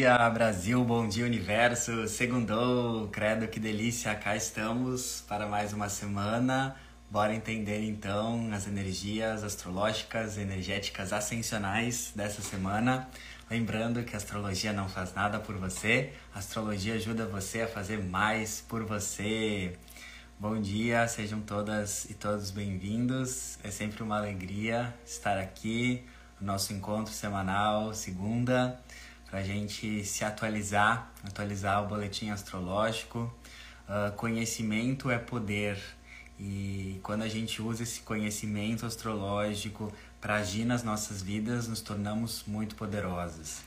dia, Brasil, bom dia, universo. Segundou, credo, que delícia. Cá estamos para mais uma semana. Bora entender então as energias astrológicas, energéticas ascensionais dessa semana. Lembrando que a astrologia não faz nada por você, a astrologia ajuda você a fazer mais por você. Bom dia, sejam todas e todos bem-vindos. É sempre uma alegria estar aqui no nosso encontro semanal, segunda para a gente se atualizar, atualizar o boletim astrológico. Uh, conhecimento é poder e quando a gente usa esse conhecimento astrológico para agir nas nossas vidas, nos tornamos muito poderosos.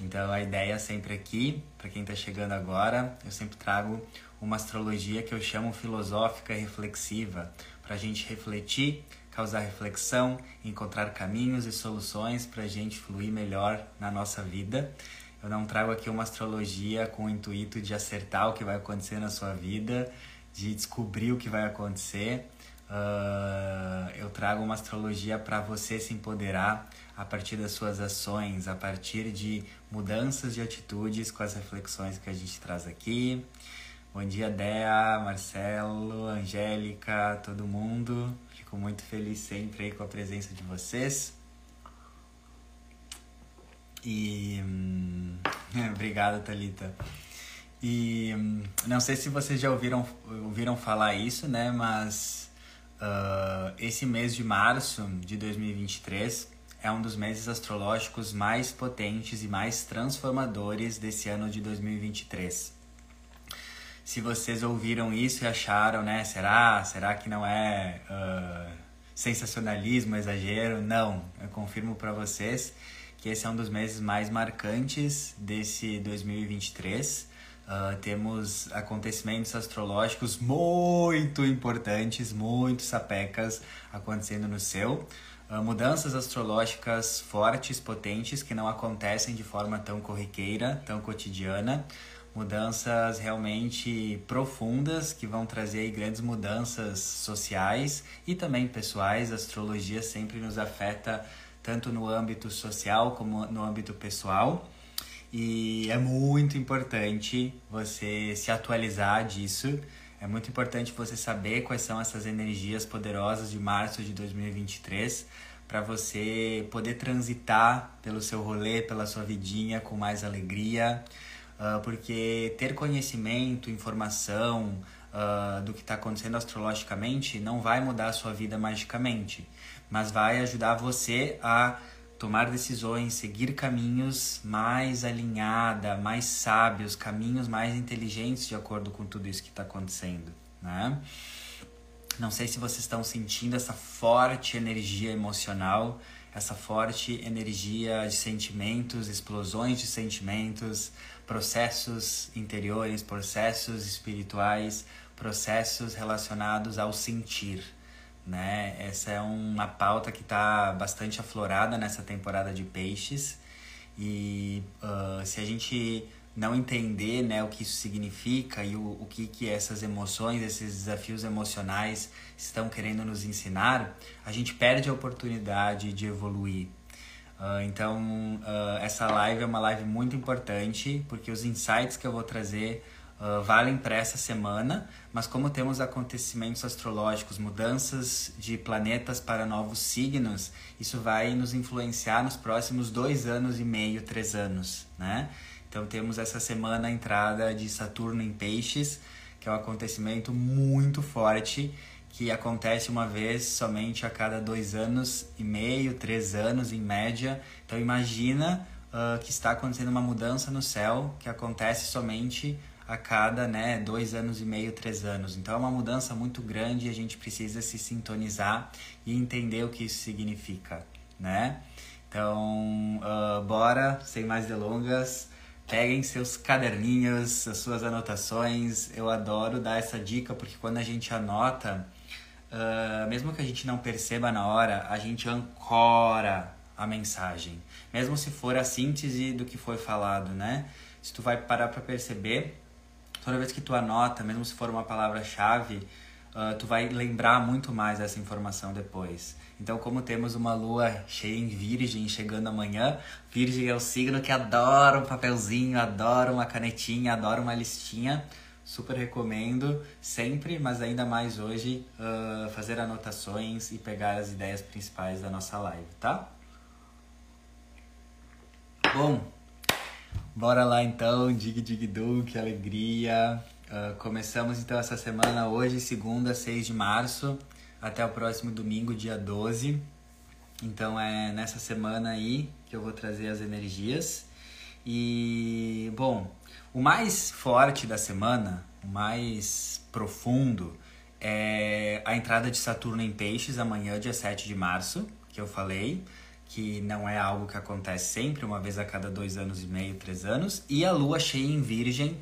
Então a ideia sempre aqui, para quem está chegando agora, eu sempre trago uma astrologia que eu chamo filosófica reflexiva, para a gente refletir, causar reflexão, encontrar caminhos e soluções para a gente fluir melhor na nossa vida. Eu não trago aqui uma astrologia com o intuito de acertar o que vai acontecer na sua vida, de descobrir o que vai acontecer. Uh, eu trago uma astrologia para você se empoderar a partir das suas ações, a partir de mudanças de atitudes com as reflexões que a gente traz aqui. Bom dia, Dea, Marcelo, Angélica, todo mundo. Fico muito feliz sempre aí com a presença de vocês. E. Hum, obrigado, Thalita. E hum, não sei se vocês já ouviram, ouviram falar isso, né? Mas uh, esse mês de março de 2023 é um dos meses astrológicos mais potentes e mais transformadores desse ano de 2023. Se vocês ouviram isso e acharam, né? Será? Será que não é uh, sensacionalismo, exagero? Não, eu confirmo para vocês que esse é um dos meses mais marcantes desse 2023. Uh, temos acontecimentos astrológicos muito importantes, muito sapecas acontecendo no céu. Uh, mudanças astrológicas fortes, potentes, que não acontecem de forma tão corriqueira, tão cotidiana. Mudanças realmente profundas que vão trazer grandes mudanças sociais e também pessoais. A astrologia sempre nos afeta tanto no âmbito social como no âmbito pessoal. E é muito importante você se atualizar disso. É muito importante você saber quais são essas energias poderosas de março de 2023 para você poder transitar pelo seu rolê, pela sua vidinha com mais alegria. Uh, porque ter conhecimento, informação uh, do que está acontecendo astrologicamente não vai mudar a sua vida magicamente mas vai ajudar você a tomar decisões, seguir caminhos mais alinhada, mais sábios, caminhos mais inteligentes de acordo com tudo isso que está acontecendo, né? Não sei se vocês estão sentindo essa forte energia emocional, essa forte energia de sentimentos, explosões de sentimentos, processos interiores, processos espirituais, processos relacionados ao sentir né? Essa é uma pauta que está bastante aflorada nessa temporada de peixes e uh, se a gente não entender né, o que isso significa e o, o que, que essas emoções, esses desafios emocionais estão querendo nos ensinar, a gente perde a oportunidade de evoluir. Uh, então, uh, essa live é uma live muito importante porque os insights que eu vou trazer uh, valem para essa semana, mas como temos acontecimentos astrológicos, mudanças de planetas para novos signos, isso vai nos influenciar nos próximos dois anos e meio, três anos, né? Então temos essa semana a entrada de Saturno em Peixes, que é um acontecimento muito forte que acontece uma vez somente a cada dois anos e meio, três anos em média. Então imagina uh, que está acontecendo uma mudança no céu que acontece somente a cada né, dois anos e meio, três anos. Então é uma mudança muito grande e a gente precisa se sintonizar e entender o que isso significa, né? Então, uh, bora, sem mais delongas, peguem seus caderninhos, as suas anotações. Eu adoro dar essa dica porque quando a gente anota, uh, mesmo que a gente não perceba na hora, a gente ancora a mensagem, mesmo se for a síntese do que foi falado, né? Se tu vai parar para perceber, toda vez que tu anota, mesmo se for uma palavra-chave, uh, tu vai lembrar muito mais dessa informação depois. Então, como temos uma lua cheia em Virgem chegando amanhã, Virgem é o signo que adora um papelzinho, adora uma canetinha, adora uma listinha. Super recomendo sempre, mas ainda mais hoje, uh, fazer anotações e pegar as ideias principais da nossa live, tá? Bom, bora lá então, dig dig du, que alegria. Uh, começamos então essa semana hoje, segunda, 6 de março, até o próximo domingo, dia 12. Então é nessa semana aí que eu vou trazer as energias. E, bom, o mais forte da semana, o mais profundo, é a entrada de Saturno em Peixes amanhã, dia 7 de março, que eu falei que não é algo que acontece sempre, uma vez a cada dois anos e meio, três anos, e a lua cheia em Virgem,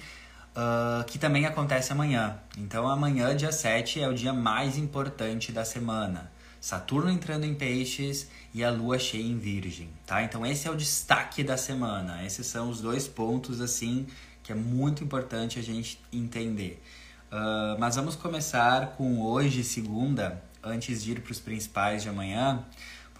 uh, que também acontece amanhã. Então, amanhã, dia 7, é o dia mais importante da semana. Saturno entrando em Peixes e a lua cheia em Virgem, tá? Então, esse é o destaque da semana. Esses são os dois pontos, assim, que é muito importante a gente entender. Uh, mas vamos começar com hoje, segunda, antes de ir para os principais de amanhã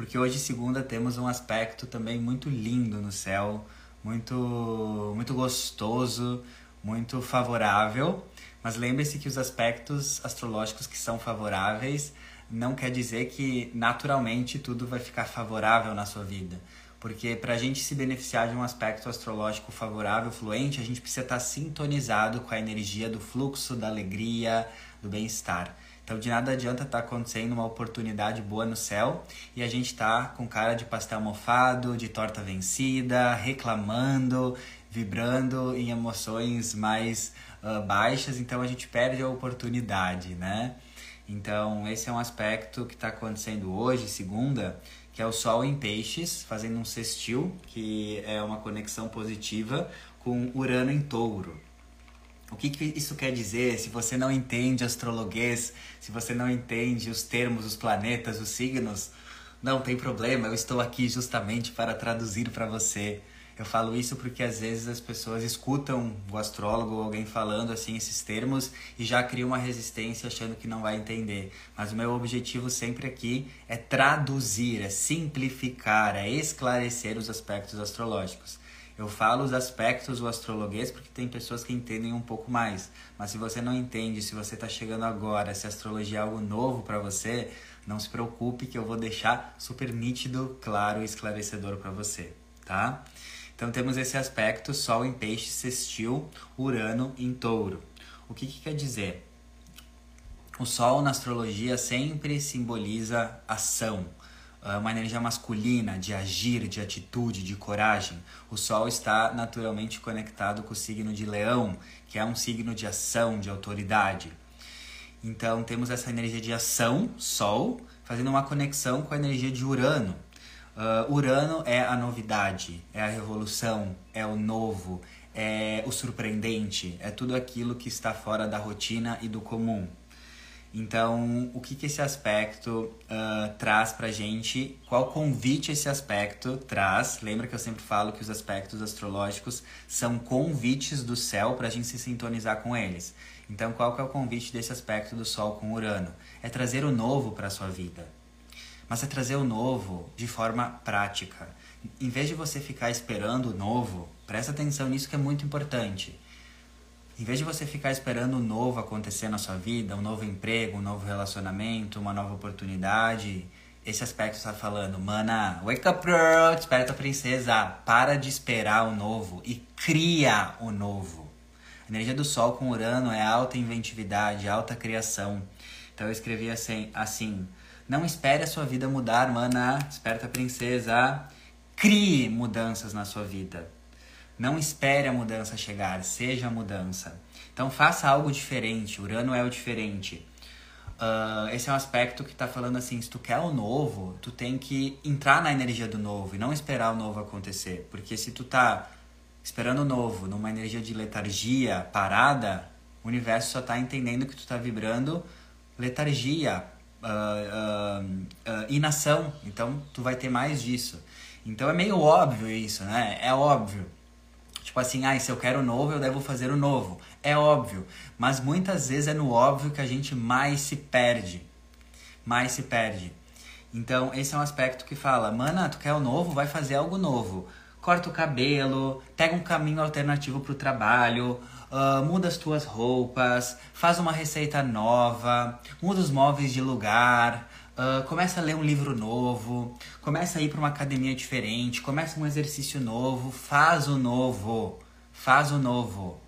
porque hoje, segunda, temos um aspecto também muito lindo no céu, muito, muito gostoso, muito favorável. Mas lembre-se que os aspectos astrológicos que são favoráveis não quer dizer que naturalmente tudo vai ficar favorável na sua vida. Porque para a gente se beneficiar de um aspecto astrológico favorável, fluente, a gente precisa estar sintonizado com a energia do fluxo, da alegria, do bem-estar. Então de nada adianta estar tá acontecendo uma oportunidade boa no céu e a gente tá com cara de pastel mofado, de torta vencida, reclamando, vibrando em emoções mais uh, baixas, então a gente perde a oportunidade, né? Então esse é um aspecto que está acontecendo hoje, segunda, que é o Sol em Peixes, fazendo um sextil, que é uma conexão positiva com Urano em Touro. O que, que isso quer dizer se você não entende astrologuês, se você não entende os termos, os planetas, os signos? Não tem problema, eu estou aqui justamente para traduzir para você. Eu falo isso porque às vezes as pessoas escutam o astrólogo ou alguém falando assim esses termos e já criam uma resistência achando que não vai entender. Mas o meu objetivo sempre aqui é traduzir, é simplificar, é esclarecer os aspectos astrológicos. Eu falo os aspectos do astrologuês porque tem pessoas que entendem um pouco mais. Mas se você não entende, se você está chegando agora, se astrologia é algo novo para você, não se preocupe que eu vou deixar super nítido, claro e esclarecedor para você, tá? Então temos esse aspecto Sol em Peixe sextil, Urano em Touro. O que, que quer dizer? O Sol na astrologia sempre simboliza ação, ah, uma energia masculina de agir, de atitude, de coragem. O Sol está naturalmente conectado com o signo de Leão, que é um signo de ação, de autoridade. Então temos essa energia de ação, Sol, fazendo uma conexão com a energia de Urano. Uh, Urano é a novidade, é a revolução, é o novo, é o surpreendente, é tudo aquilo que está fora da rotina e do comum. Então, o que, que esse aspecto uh, traz pra gente? Qual convite esse aspecto traz? Lembra que eu sempre falo que os aspectos astrológicos são convites do céu para a gente se sintonizar com eles. Então, qual que é o convite desse aspecto do Sol com Urano? É trazer o novo para sua vida. Mas é trazer o novo de forma prática. Em vez de você ficar esperando o novo, presta atenção nisso que é muito importante em vez de você ficar esperando o novo acontecer na sua vida, um novo emprego, um novo relacionamento, uma nova oportunidade, esse aspecto está falando, mana, wake up girl, desperta princesa, para de esperar o novo e cria o novo. A energia do Sol com Urano é alta inventividade, alta criação. Então eu escrevi assim, assim não espere a sua vida mudar, mana, desperta princesa, crie mudanças na sua vida. Não espere a mudança chegar, seja a mudança. Então faça algo diferente. Urano é o diferente. Uh, esse é um aspecto que está falando assim: se tu quer o novo, tu tem que entrar na energia do novo e não esperar o novo acontecer. Porque se tu tá esperando o novo numa energia de letargia, parada, o universo só está entendendo que tu está vibrando letargia, uh, uh, inação. Então tu vai ter mais disso. Então é meio óbvio isso, né? É óbvio. Tipo assim, ah, se eu quero o novo, eu devo fazer o novo. É óbvio, mas muitas vezes é no óbvio que a gente mais se perde. Mais se perde. Então, esse é um aspecto que fala, mana, tu quer o novo? Vai fazer algo novo. Corta o cabelo, pega um caminho alternativo pro trabalho, uh, muda as tuas roupas, faz uma receita nova, muda os móveis de lugar, uh, começa a ler um livro novo, começa a ir para uma academia diferente, começa um exercício novo, faz o novo, faz o novo.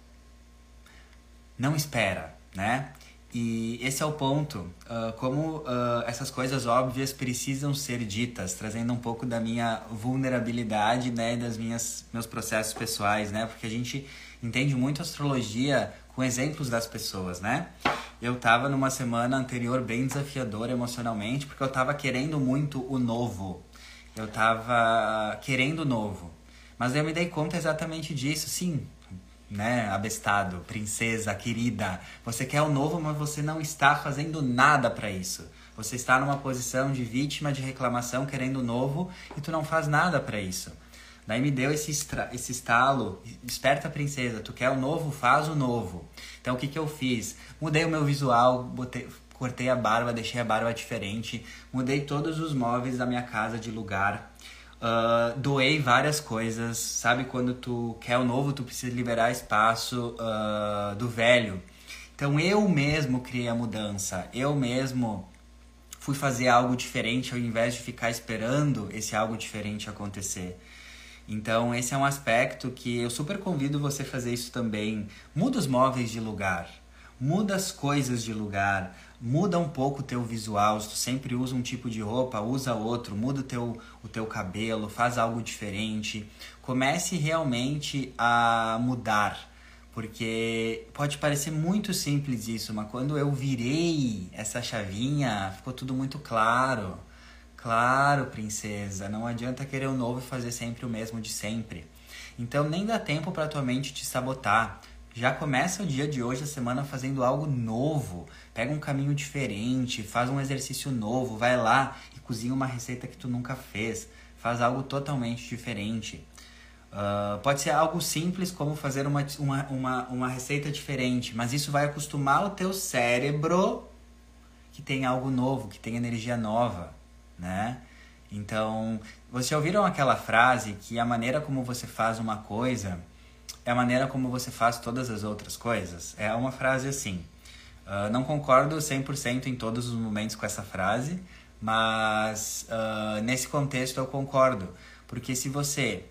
Não espera, né? E esse é o ponto, uh, como uh, essas coisas óbvias precisam ser ditas, trazendo um pouco da minha vulnerabilidade, né, das minhas meus processos pessoais, né, porque a gente entende muito astrologia com exemplos das pessoas, né? Eu tava numa semana anterior bem desafiadora emocionalmente, porque eu tava querendo muito o novo. Eu tava querendo o novo. Mas eu me dei conta exatamente disso, sim, né, abestado, princesa, querida. Você quer o novo, mas você não está fazendo nada para isso. Você está numa posição de vítima de reclamação, querendo o novo, e tu não faz nada para isso. Daí me deu esse, esse estalo, desperta princesa, tu quer o novo, faz o novo. Então o que, que eu fiz? Mudei o meu visual, botei, cortei a barba, deixei a barba diferente, mudei todos os móveis da minha casa de lugar, uh, doei várias coisas, sabe? Quando tu quer o novo, tu precisa liberar espaço uh, do velho. Então eu mesmo criei a mudança, eu mesmo fui fazer algo diferente ao invés de ficar esperando esse algo diferente acontecer. Então, esse é um aspecto que eu super convido você a fazer isso também. Muda os móveis de lugar, muda as coisas de lugar, muda um pouco o teu visual. Se tu sempre usa um tipo de roupa, usa outro, muda o teu, o teu cabelo, faz algo diferente. Comece realmente a mudar. Porque pode parecer muito simples isso, mas quando eu virei essa chavinha, ficou tudo muito claro. Claro, princesa, não adianta querer o novo e fazer sempre o mesmo de sempre. Então nem dá tempo para tua mente te sabotar. Já começa o dia de hoje, a semana, fazendo algo novo. Pega um caminho diferente, faz um exercício novo, vai lá e cozinha uma receita que tu nunca fez. Faz algo totalmente diferente. Uh, pode ser algo simples como fazer uma, uma, uma, uma receita diferente, mas isso vai acostumar o teu cérebro que tem algo novo, que tem energia nova né? Então, vocês já ouviram aquela frase que a maneira como você faz uma coisa é a maneira como você faz todas as outras coisas? É uma frase assim. Uh, não concordo 100% em todos os momentos com essa frase, mas uh, nesse contexto eu concordo. Porque se você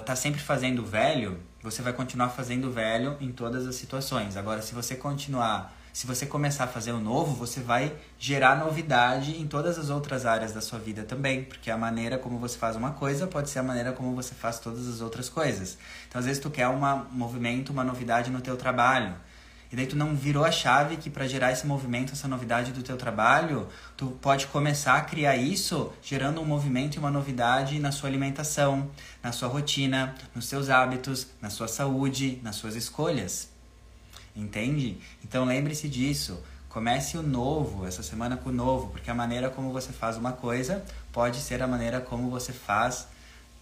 está uh, sempre fazendo velho, você vai continuar fazendo velho em todas as situações. Agora, se você continuar se você começar a fazer o novo, você vai gerar novidade em todas as outras áreas da sua vida também, porque a maneira como você faz uma coisa pode ser a maneira como você faz todas as outras coisas. Então, às vezes tu quer um movimento, uma novidade no teu trabalho, e daí tu não virou a chave que para gerar esse movimento, essa novidade do teu trabalho, tu pode começar a criar isso gerando um movimento e uma novidade na sua alimentação, na sua rotina, nos seus hábitos, na sua saúde, nas suas escolhas. Entende? Então lembre-se disso. Comece o novo, essa semana com o novo, porque a maneira como você faz uma coisa pode ser a maneira como você faz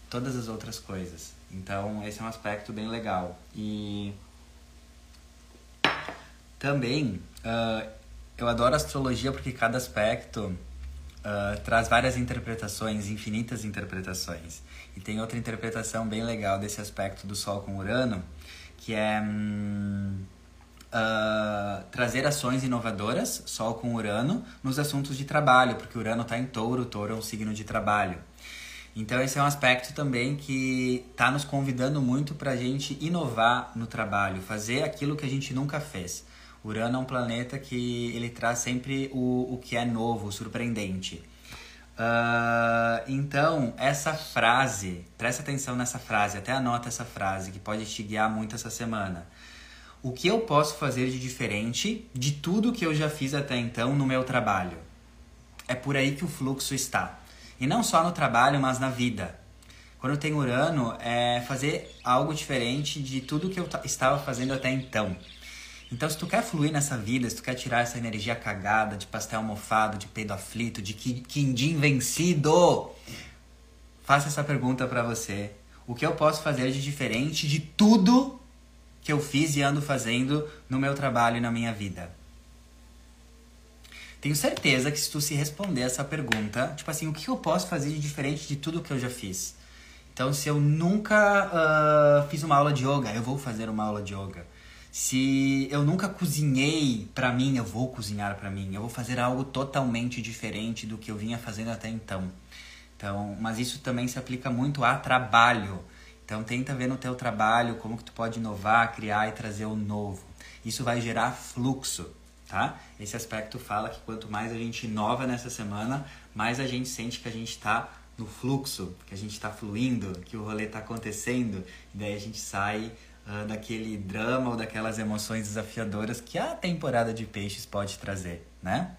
todas as outras coisas. Então, esse é um aspecto bem legal. E também, uh, eu adoro astrologia porque cada aspecto uh, traz várias interpretações, infinitas interpretações. E tem outra interpretação bem legal desse aspecto do Sol com Urano, que é. Hum, uh, trazer ações inovadoras, Sol com Urano, nos assuntos de trabalho, porque Urano está em touro, touro é um signo de trabalho. Então esse é um aspecto também que está nos convidando muito para a gente inovar no trabalho, fazer aquilo que a gente nunca fez. Urano é um planeta que ele traz sempre o, o que é novo, surpreendente. Uh, então, essa frase, presta atenção nessa frase, até anota essa frase que pode te guiar muito essa semana o que eu posso fazer de diferente de tudo que eu já fiz até então no meu trabalho. É por aí que o fluxo está. E não só no trabalho, mas na vida. Quando tem Urano, é fazer algo diferente de tudo que eu estava fazendo até então. Então, se tu quer fluir nessa vida, se tu quer tirar essa energia cagada de pastel mofado, de peido aflito, de quindim vencido, faça essa pergunta para você. O que eu posso fazer de diferente de tudo que eu fiz e ando fazendo no meu trabalho e na minha vida? Tenho certeza que se tu se responder essa pergunta, tipo assim, o que eu posso fazer de diferente de tudo que eu já fiz? Então, se eu nunca uh, fiz uma aula de yoga, eu vou fazer uma aula de yoga. Se eu nunca cozinhei para mim, eu vou cozinhar para mim. Eu vou fazer algo totalmente diferente do que eu vinha fazendo até então. Então, mas isso também se aplica muito a trabalho. Então, tenta ver no teu trabalho como que tu pode inovar, criar e trazer o novo. Isso vai gerar fluxo, tá? Esse aspecto fala que quanto mais a gente inova nessa semana, mais a gente sente que a gente está no fluxo, que a gente está fluindo, que o rolê está acontecendo, e daí a gente sai uh, daquele drama ou daquelas emoções desafiadoras que a temporada de peixes pode trazer, né?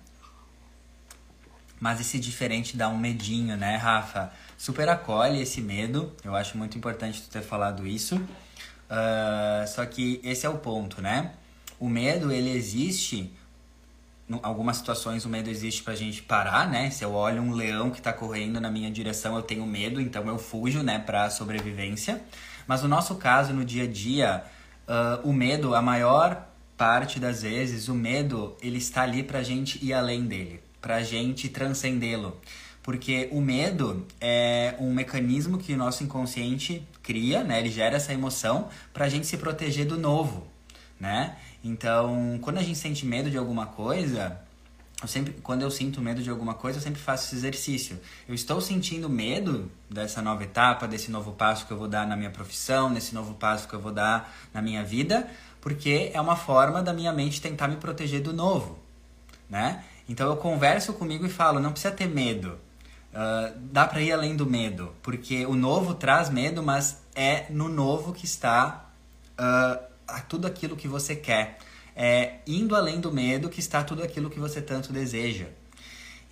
Mas esse diferente dá um medinho, né, Rafa? Super acolhe esse medo, eu acho muito importante tu ter falado isso. Uh, só que esse é o ponto, né? O medo, ele existe em algumas situações o medo existe pra gente parar, né? Se eu olho um leão que tá correndo na minha direção, eu tenho medo, então eu fujo, né, pra sobrevivência. Mas no nosso caso, no dia a dia, uh, o medo, a maior parte das vezes, o medo, ele está ali pra gente ir além dele, pra gente transcendê-lo. Porque o medo é um mecanismo que o nosso inconsciente cria, né? Ele gera essa emoção pra gente se proteger do novo, né? Então, quando a gente sente medo de alguma coisa, eu sempre, quando eu sinto medo de alguma coisa, eu sempre faço esse exercício. Eu estou sentindo medo dessa nova etapa, desse novo passo que eu vou dar na minha profissão, desse novo passo que eu vou dar na minha vida, porque é uma forma da minha mente tentar me proteger do novo, né? Então eu converso comigo e falo, não precisa ter medo. Uh, dá para ir além do medo, porque o novo traz medo, mas é no novo que está uh, tudo aquilo que você quer. É indo além do medo que está tudo aquilo que você tanto deseja.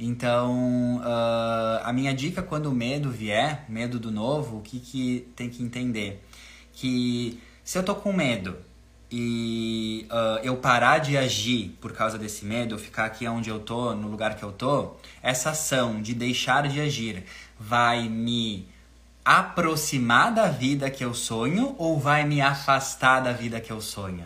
Então, uh, a minha dica quando o medo vier, medo do novo, o que, que tem que entender? Que se eu tô com medo e uh, eu parar de agir por causa desse medo, ficar aqui onde eu tô, no lugar que eu tô, essa ação de deixar de agir vai me aproximar da vida que eu sonho ou vai me afastar da vida que eu sonho?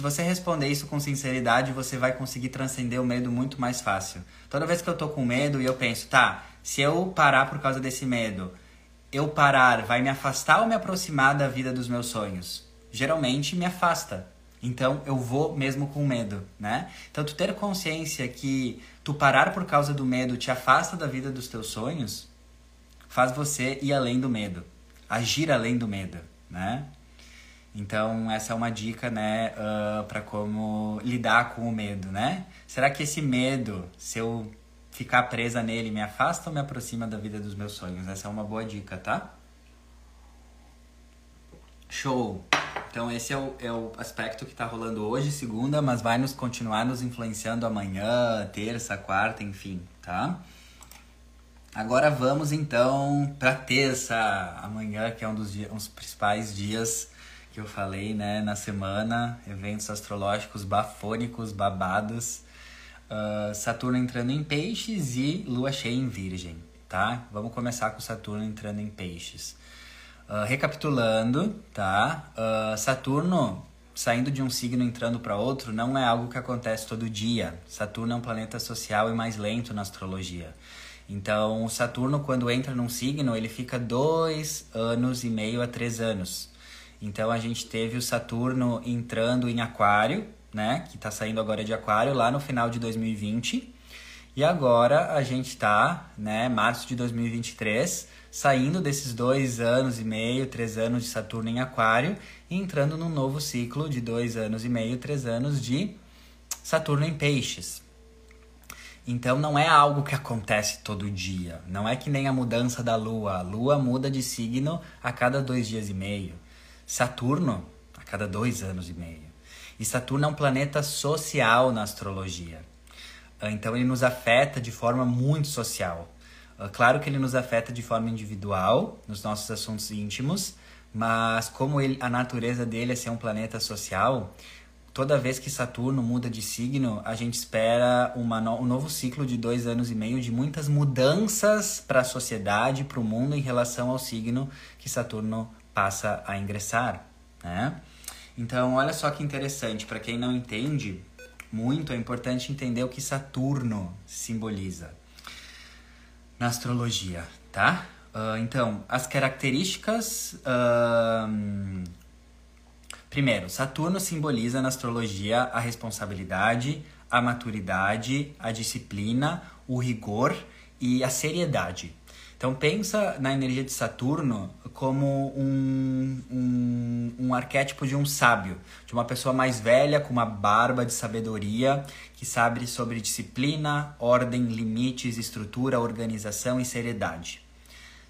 Se você responder isso com sinceridade, você vai conseguir transcender o medo muito mais fácil. Toda vez que eu tô com medo e eu penso, tá, se eu parar por causa desse medo, eu parar vai me afastar ou me aproximar da vida dos meus sonhos? Geralmente me afasta. Então eu vou mesmo com medo, né? Então tu ter consciência que tu parar por causa do medo te afasta da vida dos teus sonhos, faz você ir além do medo, agir além do medo, né? Então essa é uma dica, né, uh, para como lidar com o medo, né? Será que esse medo, se eu ficar presa nele, me afasta ou me aproxima da vida dos meus sonhos? Essa é uma boa dica, tá? Show! Então esse é o, é o aspecto que está rolando hoje, segunda, mas vai nos continuar nos influenciando amanhã, terça, quarta, enfim, tá? Agora vamos então para terça, amanhã, que é um dos, dias, um dos principais dias eu falei, né, na semana, eventos astrológicos bafônicos, babados, uh, Saturno entrando em peixes e Lua cheia em virgem, tá? Vamos começar com Saturno entrando em peixes. Uh, recapitulando, tá? Uh, Saturno saindo de um signo entrando para outro não é algo que acontece todo dia. Saturno é um planeta social e mais lento na astrologia. Então, Saturno, quando entra num signo, ele fica dois anos e meio a três anos. Então, a gente teve o Saturno entrando em Aquário, né? Que está saindo agora de Aquário, lá no final de 2020. E agora a gente está, né, março de 2023, saindo desses dois anos e meio, três anos de Saturno em Aquário e entrando num novo ciclo de dois anos e meio, três anos de Saturno em Peixes. Então não é algo que acontece todo dia. Não é que nem a mudança da Lua. A Lua muda de signo a cada dois dias e meio. Saturno a cada dois anos e meio. E Saturno é um planeta social na astrologia. Ah, então ele nos afeta de forma muito social. Ah, claro que ele nos afeta de forma individual, nos nossos assuntos íntimos, mas como ele, a natureza dele é ser um planeta social, toda vez que Saturno muda de signo, a gente espera uma no, um novo ciclo de dois anos e meio de muitas mudanças para a sociedade, para o mundo em relação ao signo que Saturno passa a ingressar, né? Então, olha só que interessante, para quem não entende muito, é importante entender o que Saturno simboliza na astrologia, tá? Uh, então, as características. Uh, primeiro, Saturno simboliza na astrologia a responsabilidade, a maturidade, a disciplina, o rigor e a seriedade. Então pensa na energia de Saturno como um, um, um, arquétipo de um sábio, de uma pessoa mais velha com uma barba de sabedoria que sabe sobre disciplina, ordem, limites, estrutura, organização e seriedade.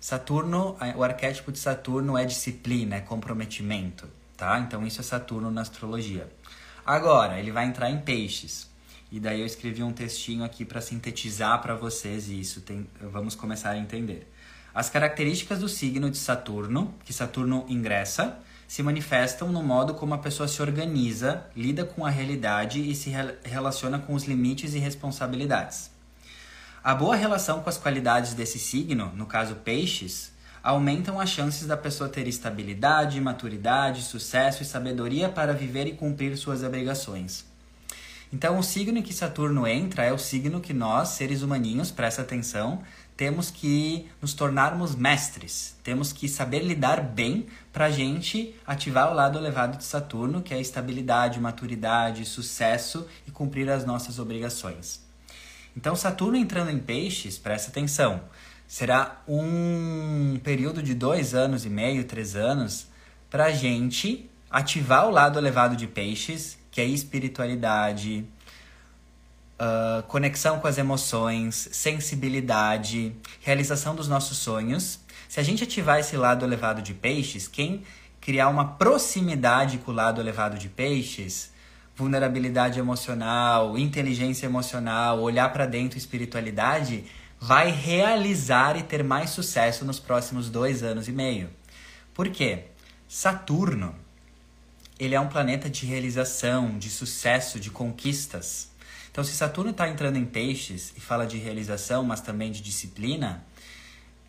Saturno, o arquétipo de Saturno é disciplina, é comprometimento, tá? Então isso é Saturno na astrologia. Agora, ele vai entrar em peixes. E daí eu escrevi um textinho aqui para sintetizar para vocês isso. Tem, vamos começar a entender. As características do signo de Saturno, que Saturno ingressa, se manifestam no modo como a pessoa se organiza, lida com a realidade e se re relaciona com os limites e responsabilidades. A boa relação com as qualidades desse signo, no caso peixes, aumentam as chances da pessoa ter estabilidade, maturidade, sucesso e sabedoria para viver e cumprir suas obrigações. Então, o signo em que Saturno entra é o signo que nós, seres humaninhos, presta atenção, temos que nos tornarmos mestres, temos que saber lidar bem para a gente ativar o lado elevado de Saturno, que é estabilidade, maturidade, sucesso e cumprir as nossas obrigações. Então, Saturno entrando em Peixes, presta atenção, será um período de dois anos e meio, três anos, para a gente ativar o lado elevado de Peixes que é espiritualidade, uh, conexão com as emoções, sensibilidade, realização dos nossos sonhos. Se a gente ativar esse lado elevado de peixes, quem criar uma proximidade com o lado elevado de peixes, vulnerabilidade emocional, inteligência emocional, olhar para dentro, espiritualidade, vai realizar e ter mais sucesso nos próximos dois anos e meio. Por quê? Saturno ele é um planeta de realização, de sucesso, de conquistas. Então, se Saturno está entrando em peixes e fala de realização, mas também de disciplina,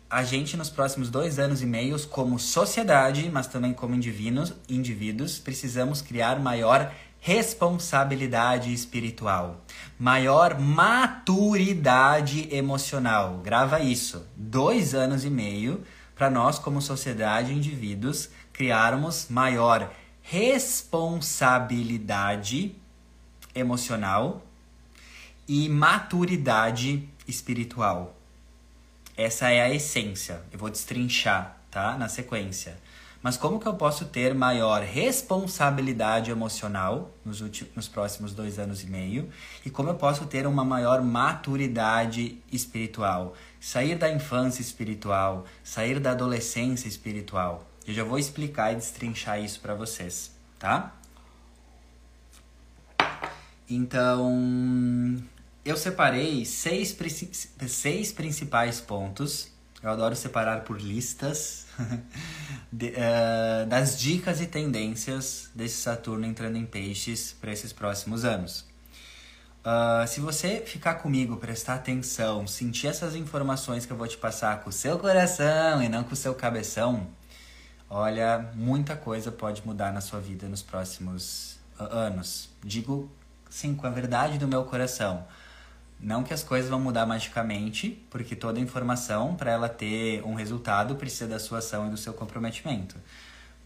a gente nos próximos dois anos e meios, como sociedade, mas também como indivíduos, indivíduos precisamos criar maior responsabilidade espiritual, maior maturidade emocional. Grava isso. Dois anos e meio para nós, como sociedade e indivíduos, criarmos maior responsabilidade emocional e maturidade espiritual. Essa é a essência. Eu vou destrinchar, tá? Na sequência. Mas como que eu posso ter maior responsabilidade emocional nos, últimos, nos próximos dois anos e meio? E como eu posso ter uma maior maturidade espiritual? Sair da infância espiritual, sair da adolescência espiritual. Eu já vou explicar e destrinchar isso para vocês, tá? Então, eu separei seis, seis principais pontos. Eu adoro separar por listas de, uh, das dicas e tendências desse Saturno entrando em peixes para esses próximos anos. Uh, se você ficar comigo, prestar atenção, sentir essas informações que eu vou te passar com o seu coração e não com o seu cabeção, Olha, muita coisa pode mudar na sua vida nos próximos anos. Digo sim, com a verdade do meu coração. Não que as coisas vão mudar magicamente, porque toda informação, para ela ter um resultado, precisa da sua ação e do seu comprometimento.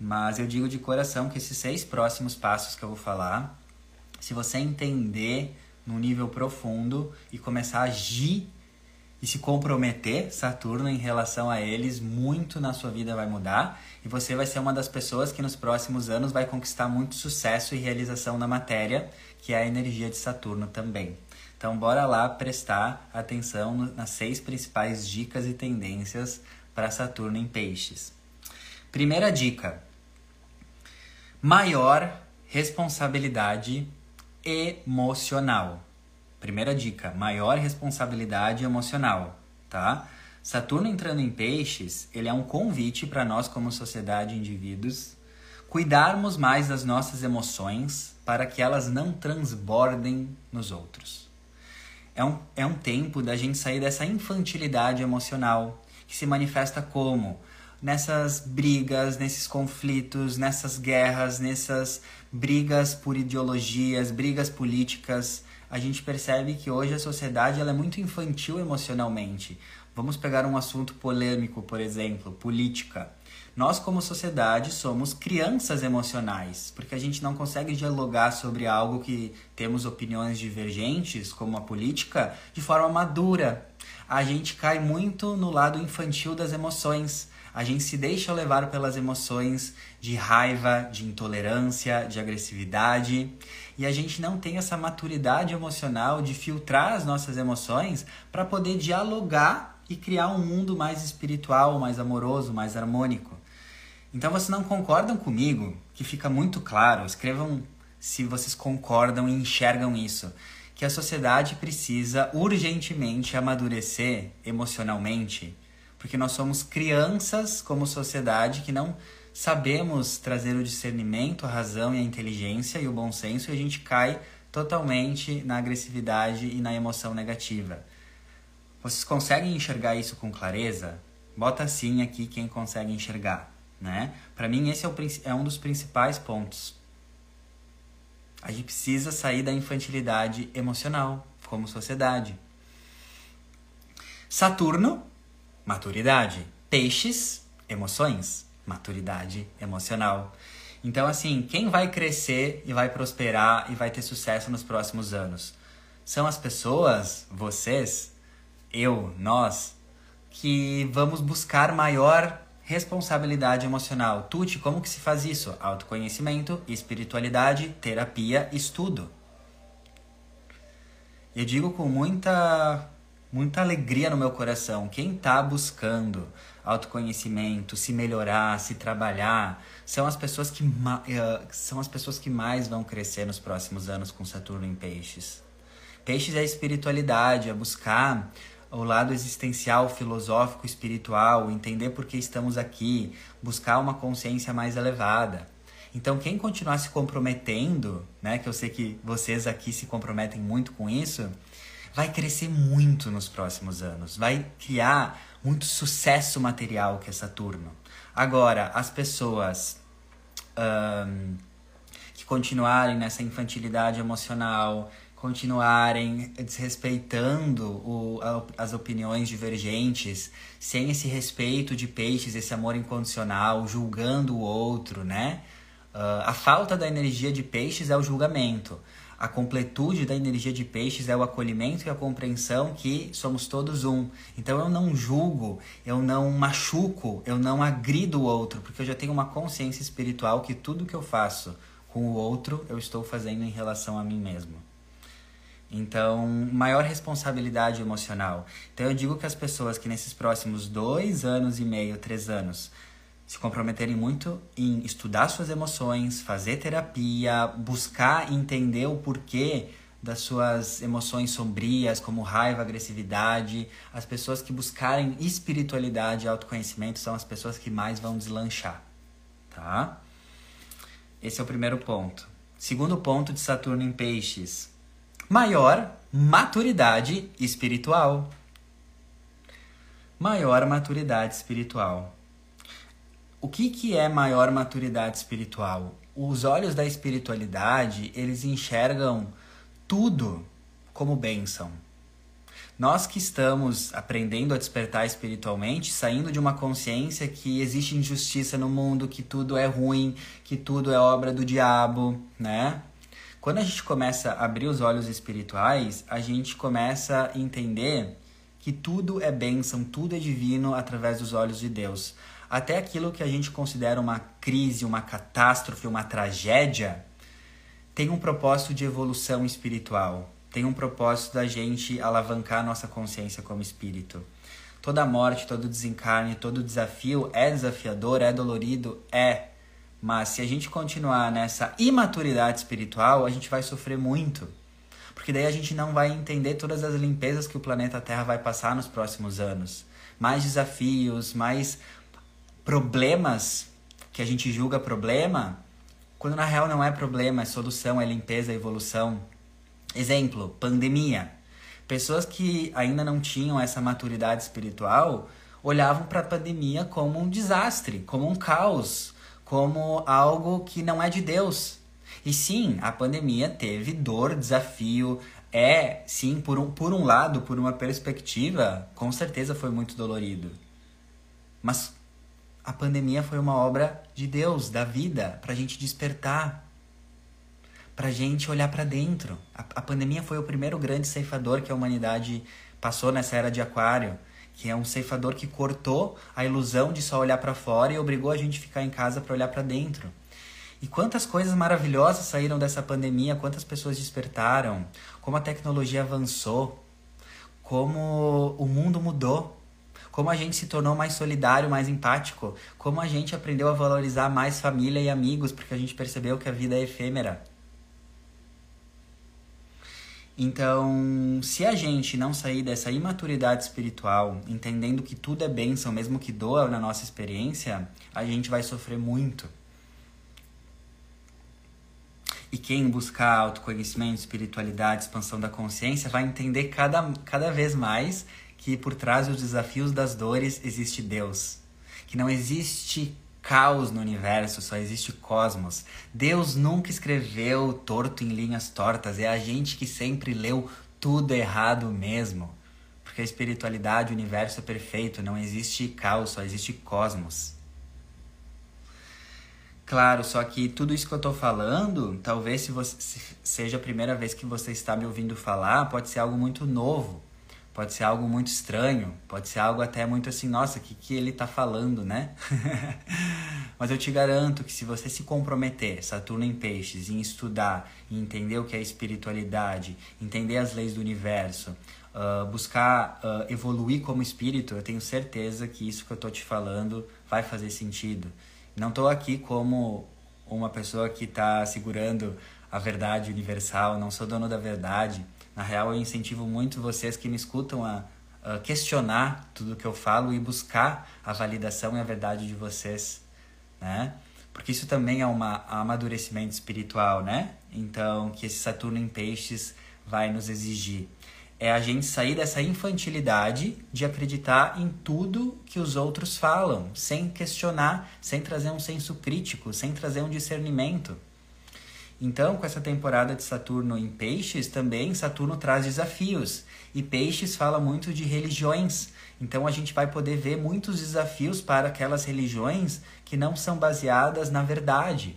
Mas eu digo de coração que esses seis próximos passos que eu vou falar, se você entender no nível profundo e começar a agir e se comprometer, Saturno, em relação a eles, muito na sua vida vai mudar e você vai ser uma das pessoas que nos próximos anos vai conquistar muito sucesso e realização na matéria, que é a energia de Saturno também. Então, bora lá prestar atenção nas seis principais dicas e tendências para Saturno em Peixes. Primeira dica: maior responsabilidade emocional. Primeira dica: maior responsabilidade emocional, tá? Saturno entrando em Peixes, ele é um convite para nós como sociedade e indivíduos cuidarmos mais das nossas emoções para que elas não transbordem nos outros. É um, é um tempo da gente sair dessa infantilidade emocional que se manifesta como nessas brigas, nesses conflitos, nessas guerras, nessas brigas por ideologias, brigas políticas. A gente percebe que hoje a sociedade ela é muito infantil emocionalmente. Vamos pegar um assunto polêmico, por exemplo, política. Nós, como sociedade, somos crianças emocionais, porque a gente não consegue dialogar sobre algo que temos opiniões divergentes, como a política, de forma madura. A gente cai muito no lado infantil das emoções. A gente se deixa levar pelas emoções de raiva, de intolerância, de agressividade, e a gente não tem essa maturidade emocional de filtrar as nossas emoções para poder dialogar e criar um mundo mais espiritual, mais amoroso, mais harmônico. Então vocês não concordam comigo, que fica muito claro, escrevam se vocês concordam e enxergam isso, que a sociedade precisa urgentemente amadurecer emocionalmente, porque nós somos crianças como sociedade que não sabemos trazer o discernimento, a razão e a inteligência e o bom senso e a gente cai totalmente na agressividade e na emoção negativa. Vocês conseguem enxergar isso com clareza? Bota sim aqui quem consegue enxergar né? Para mim esse é, o, é um dos principais pontos. A gente precisa sair da infantilidade emocional como sociedade. Saturno, maturidade. Peixes, emoções, maturidade emocional. Então, assim, quem vai crescer e vai prosperar e vai ter sucesso nos próximos anos? São as pessoas, vocês, eu, nós, que vamos buscar maior Responsabilidade emocional. Tuti, como que se faz isso? Autoconhecimento, espiritualidade, terapia, estudo. Eu digo com muita muita alegria no meu coração, quem está buscando autoconhecimento, se melhorar, se trabalhar, são as pessoas que uh, são as pessoas que mais vão crescer nos próximos anos com Saturno em Peixes. Peixes é a espiritualidade, é buscar o lado existencial, filosófico, espiritual, entender por que estamos aqui, buscar uma consciência mais elevada. Então, quem continuar se comprometendo, né, que eu sei que vocês aqui se comprometem muito com isso, vai crescer muito nos próximos anos, vai criar muito sucesso material que é Saturno. Agora, as pessoas um, que continuarem nessa infantilidade emocional, continuarem desrespeitando o, as opiniões divergentes, sem esse respeito de peixes, esse amor incondicional, julgando o outro, né? Uh, a falta da energia de peixes é o julgamento. A completude da energia de peixes é o acolhimento e a compreensão que somos todos um. Então eu não julgo, eu não machuco, eu não agrido o outro, porque eu já tenho uma consciência espiritual que tudo que eu faço com o outro eu estou fazendo em relação a mim mesmo. Então, maior responsabilidade emocional. Então, eu digo que as pessoas que nesses próximos dois anos e meio, três anos, se comprometerem muito em estudar suas emoções, fazer terapia, buscar entender o porquê das suas emoções sombrias, como raiva, agressividade. As pessoas que buscarem espiritualidade e autoconhecimento são as pessoas que mais vão deslanchar, tá? Esse é o primeiro ponto. Segundo ponto de Saturno em Peixes Maior maturidade espiritual. Maior maturidade espiritual. O que, que é maior maturidade espiritual? Os olhos da espiritualidade, eles enxergam tudo como bênção. Nós que estamos aprendendo a despertar espiritualmente, saindo de uma consciência que existe injustiça no mundo, que tudo é ruim, que tudo é obra do diabo, né? Quando a gente começa a abrir os olhos espirituais, a gente começa a entender que tudo é bênção, tudo é divino através dos olhos de Deus. Até aquilo que a gente considera uma crise, uma catástrofe, uma tragédia, tem um propósito de evolução espiritual, tem um propósito da gente alavancar nossa consciência como espírito. Toda morte, todo desencarne, todo desafio é desafiador, é dolorido, é mas se a gente continuar nessa imaturidade espiritual, a gente vai sofrer muito. Porque daí a gente não vai entender todas as limpezas que o planeta Terra vai passar nos próximos anos. Mais desafios, mais problemas que a gente julga problema, quando na real não é problema, é solução, é limpeza, é evolução. Exemplo, pandemia. Pessoas que ainda não tinham essa maturidade espiritual olhavam para a pandemia como um desastre, como um caos, como algo que não é de Deus. E sim, a pandemia teve dor, desafio, é, sim, por um, por um lado, por uma perspectiva, com certeza foi muito dolorido. Mas a pandemia foi uma obra de Deus, da vida, para a gente despertar, para a gente olhar para dentro. A, a pandemia foi o primeiro grande ceifador que a humanidade passou nessa era de Aquário, que é um ceifador que cortou a ilusão de só olhar para fora e obrigou a gente a ficar em casa para olhar para dentro. E quantas coisas maravilhosas saíram dessa pandemia, quantas pessoas despertaram, como a tecnologia avançou, como o mundo mudou como a gente se tornou mais solidário, mais empático, como a gente aprendeu a valorizar mais família e amigos, porque a gente percebeu que a vida é efêmera. Então, se a gente não sair dessa imaturidade espiritual, entendendo que tudo é bênção, mesmo que doa na nossa experiência, a gente vai sofrer muito. E quem buscar autoconhecimento, espiritualidade, expansão da consciência, vai entender cada, cada vez mais que por trás dos desafios das dores existe Deus, que não existe caos no universo, só existe cosmos. Deus nunca escreveu torto em linhas tortas, é a gente que sempre leu tudo errado mesmo. Porque a espiritualidade, o universo é perfeito, não existe caos, só existe cosmos. Claro, só que tudo isso que eu tô falando, talvez se você se seja a primeira vez que você está me ouvindo falar, pode ser algo muito novo pode ser algo muito estranho, pode ser algo até muito assim, nossa, o que, que ele está falando, né? Mas eu te garanto que se você se comprometer, Saturno em Peixes, em estudar, em entender o que é espiritualidade, entender as leis do universo, uh, buscar uh, evoluir como espírito, eu tenho certeza que isso que eu estou te falando vai fazer sentido. Não estou aqui como uma pessoa que está segurando a verdade universal, não sou dono da verdade na real, eu incentivo muito vocês que me escutam a, a questionar tudo que eu falo e buscar a validação e a verdade de vocês, né? Porque isso também é um amadurecimento espiritual, né? Então, que esse Saturno em Peixes vai nos exigir. É a gente sair dessa infantilidade de acreditar em tudo que os outros falam, sem questionar, sem trazer um senso crítico, sem trazer um discernimento. Então, com essa temporada de Saturno em Peixes, também Saturno traz desafios. E Peixes fala muito de religiões. Então, a gente vai poder ver muitos desafios para aquelas religiões que não são baseadas na verdade.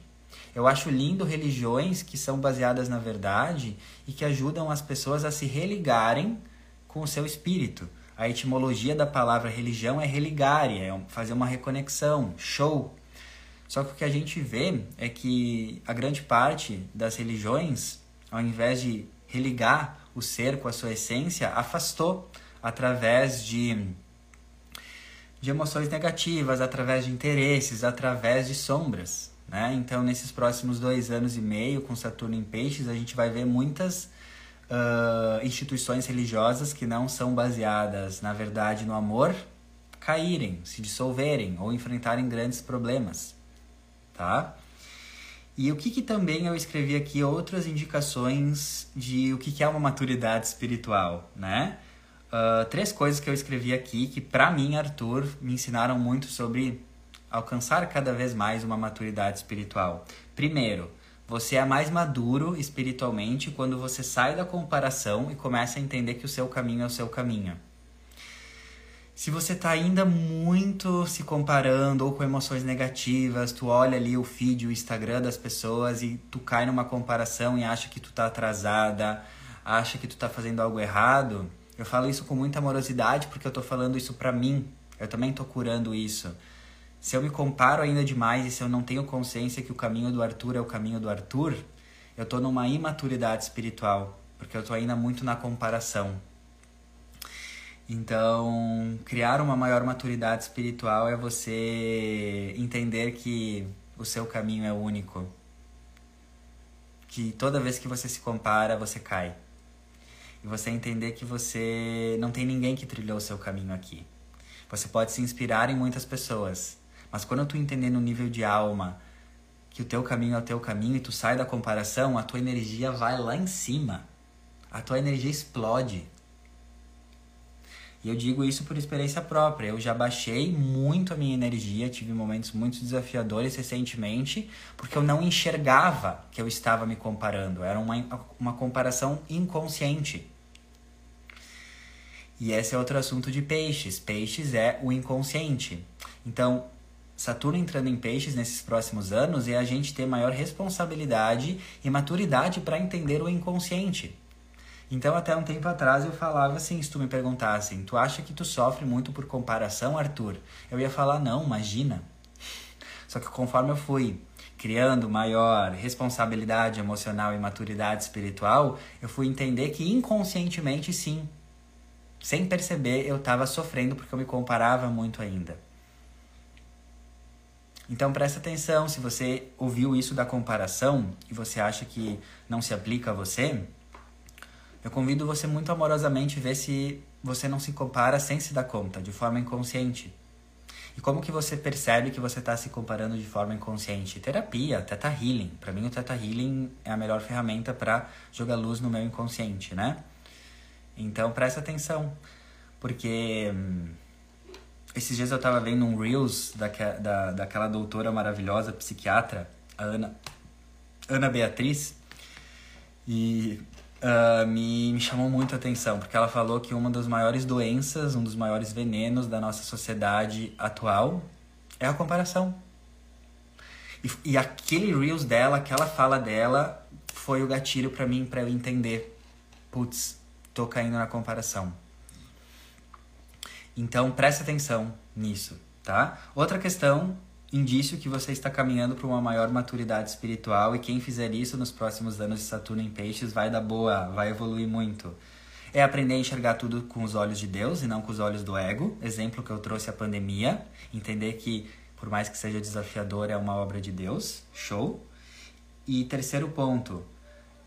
Eu acho lindo religiões que são baseadas na verdade e que ajudam as pessoas a se religarem com o seu espírito. A etimologia da palavra religião é religare, é fazer uma reconexão, show. Só que o que a gente vê é que a grande parte das religiões, ao invés de religar o ser com a sua essência, afastou através de, de emoções negativas, através de interesses, através de sombras. Né? Então, nesses próximos dois anos e meio, com Saturno em Peixes, a gente vai ver muitas uh, instituições religiosas que não são baseadas, na verdade, no amor, caírem, se dissolverem ou enfrentarem grandes problemas tá? E o que, que também eu escrevi aqui outras indicações de o que, que é uma maturidade espiritual, né? Uh, três coisas que eu escrevi aqui que para mim, Arthur, me ensinaram muito sobre alcançar cada vez mais uma maturidade espiritual. Primeiro, você é mais maduro espiritualmente quando você sai da comparação e começa a entender que o seu caminho é o seu caminho. Se você tá ainda muito se comparando ou com emoções negativas, tu olha ali o feed, o Instagram das pessoas e tu cai numa comparação e acha que tu tá atrasada, acha que tu tá fazendo algo errado, eu falo isso com muita amorosidade porque eu tô falando isso pra mim. Eu também tô curando isso. Se eu me comparo ainda demais e se eu não tenho consciência que o caminho do Arthur é o caminho do Arthur, eu tô numa imaturidade espiritual, porque eu tô ainda muito na comparação. Então, criar uma maior maturidade espiritual é você entender que o seu caminho é único. Que toda vez que você se compara, você cai. E você entender que você não tem ninguém que trilhou o seu caminho aqui. Você pode se inspirar em muitas pessoas, mas quando tu entender no nível de alma que o teu caminho é o teu caminho e tu sai da comparação, a tua energia vai lá em cima. A tua energia explode. E eu digo isso por experiência própria. Eu já baixei muito a minha energia, tive momentos muito desafiadores recentemente, porque eu não enxergava que eu estava me comparando. Era uma, uma comparação inconsciente. E esse é outro assunto de peixes. Peixes é o inconsciente. Então, Saturno entrando em peixes nesses próximos anos é a gente ter maior responsabilidade e maturidade para entender o inconsciente. Então, até um tempo atrás eu falava assim, se tu me perguntassem, tu acha que tu sofre muito por comparação, Arthur? Eu ia falar, não, imagina. Só que conforme eu fui criando maior responsabilidade emocional e maturidade espiritual, eu fui entender que inconscientemente sim, sem perceber, eu estava sofrendo porque eu me comparava muito ainda. Então presta atenção, se você ouviu isso da comparação e você acha que não se aplica a você, eu convido você muito amorosamente ver se você não se compara sem se dar conta, de forma inconsciente. E como que você percebe que você está se comparando de forma inconsciente? Terapia, Teta Healing. Para mim o Teta Healing é a melhor ferramenta para jogar luz no meu inconsciente, né? Então presta atenção, porque hum, esses dias eu estava vendo um Reels daque, da, daquela doutora maravilhosa, psiquiatra, a Ana, Ana Beatriz, e uh, me, me chamou muito a atenção, porque ela falou que uma das maiores doenças, um dos maiores venenos da nossa sociedade atual é a comparação. E, e aquele Reels dela, aquela fala dela, foi o gatilho para mim, para eu entender. Putz, tô caindo na comparação. Então preste atenção nisso, tá? Outra questão, indício que você está caminhando para uma maior maturidade espiritual e quem fizer isso nos próximos anos de Saturno em Peixes vai dar boa, vai evoluir muito. É aprender a enxergar tudo com os olhos de Deus e não com os olhos do ego. Exemplo que eu trouxe a pandemia, entender que por mais que seja desafiador é uma obra de Deus. Show. E terceiro ponto,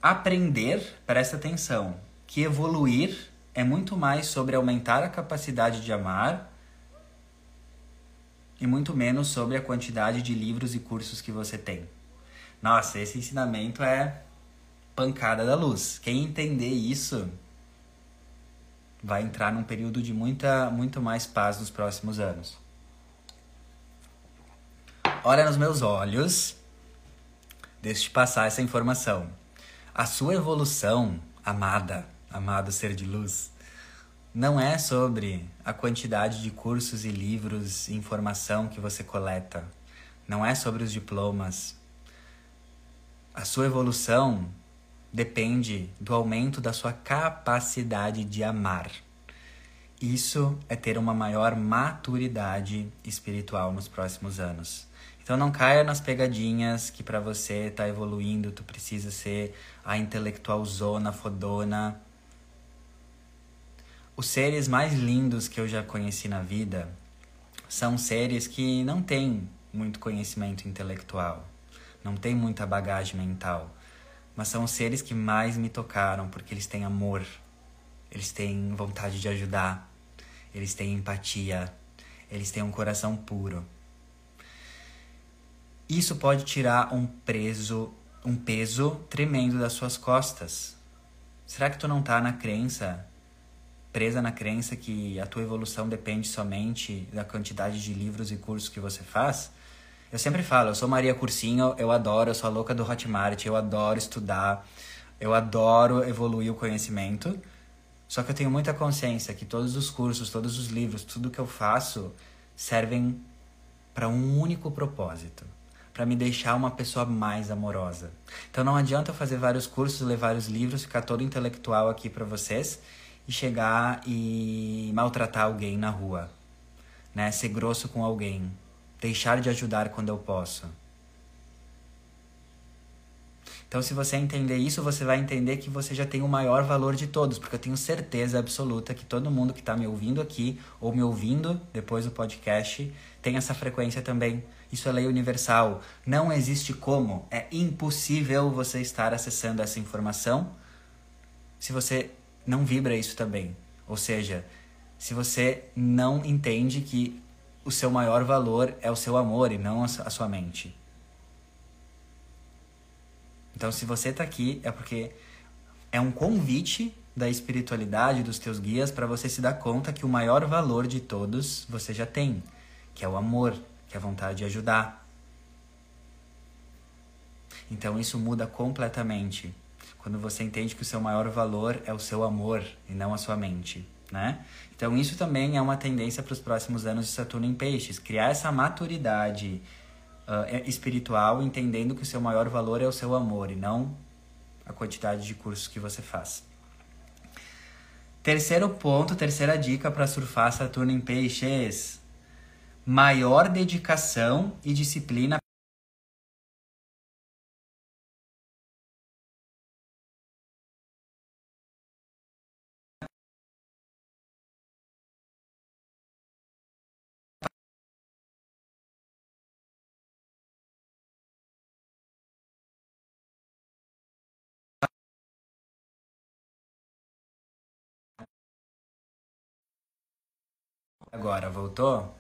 aprender, presta atenção, que evoluir é muito mais sobre aumentar a capacidade de amar e muito menos sobre a quantidade de livros e cursos que você tem. Nossa, esse ensinamento é pancada da luz. Quem entender isso vai entrar num período de muita, muito mais paz nos próximos anos. Olha nos meus olhos, deixa eu te passar essa informação. A sua evolução, amada, amado ser de luz, não é sobre a quantidade de cursos e livros e informação que você coleta. Não é sobre os diplomas. A sua evolução depende do aumento da sua capacidade de amar. Isso é ter uma maior maturidade espiritual nos próximos anos. Então não caia nas pegadinhas que para você tá evoluindo, tu precisa ser a intelectual zona fodona os seres mais lindos que eu já conheci na vida são seres que não têm muito conhecimento intelectual, não têm muita bagagem mental, mas são os seres que mais me tocaram porque eles têm amor, eles têm vontade de ajudar, eles têm empatia, eles têm um coração puro. Isso pode tirar um peso, um peso tremendo das suas costas. Será que tu não tá na crença presa na crença que a tua evolução depende somente da quantidade de livros e cursos que você faz, eu sempre falo, eu sou Maria Cursinho, eu adoro, eu sou a louca do Hotmart, eu adoro estudar, eu adoro evoluir o conhecimento. Só que eu tenho muita consciência que todos os cursos, todos os livros, tudo que eu faço servem para um único propósito, para me deixar uma pessoa mais amorosa. Então não adianta eu fazer vários cursos, ler vários livros, ficar todo intelectual aqui para vocês e chegar e maltratar alguém na rua, né? Ser grosso com alguém, deixar de ajudar quando eu posso. Então, se você entender isso, você vai entender que você já tem o maior valor de todos, porque eu tenho certeza absoluta que todo mundo que está me ouvindo aqui ou me ouvindo depois do podcast tem essa frequência também. Isso é lei universal. Não existe como, é impossível você estar acessando essa informação se você não vibra isso também. Ou seja, se você não entende que o seu maior valor é o seu amor e não a sua mente. Então, se você está aqui, é porque é um convite da espiritualidade dos teus guias para você se dar conta que o maior valor de todos você já tem, que é o amor, que é a vontade de ajudar. Então isso muda completamente quando você entende que o seu maior valor é o seu amor e não a sua mente, né? Então isso também é uma tendência para os próximos anos de Saturno em Peixes, criar essa maturidade uh, espiritual, entendendo que o seu maior valor é o seu amor e não a quantidade de cursos que você faz. Terceiro ponto, terceira dica para surfar Saturno em Peixes: maior dedicação e disciplina Agora, voltou?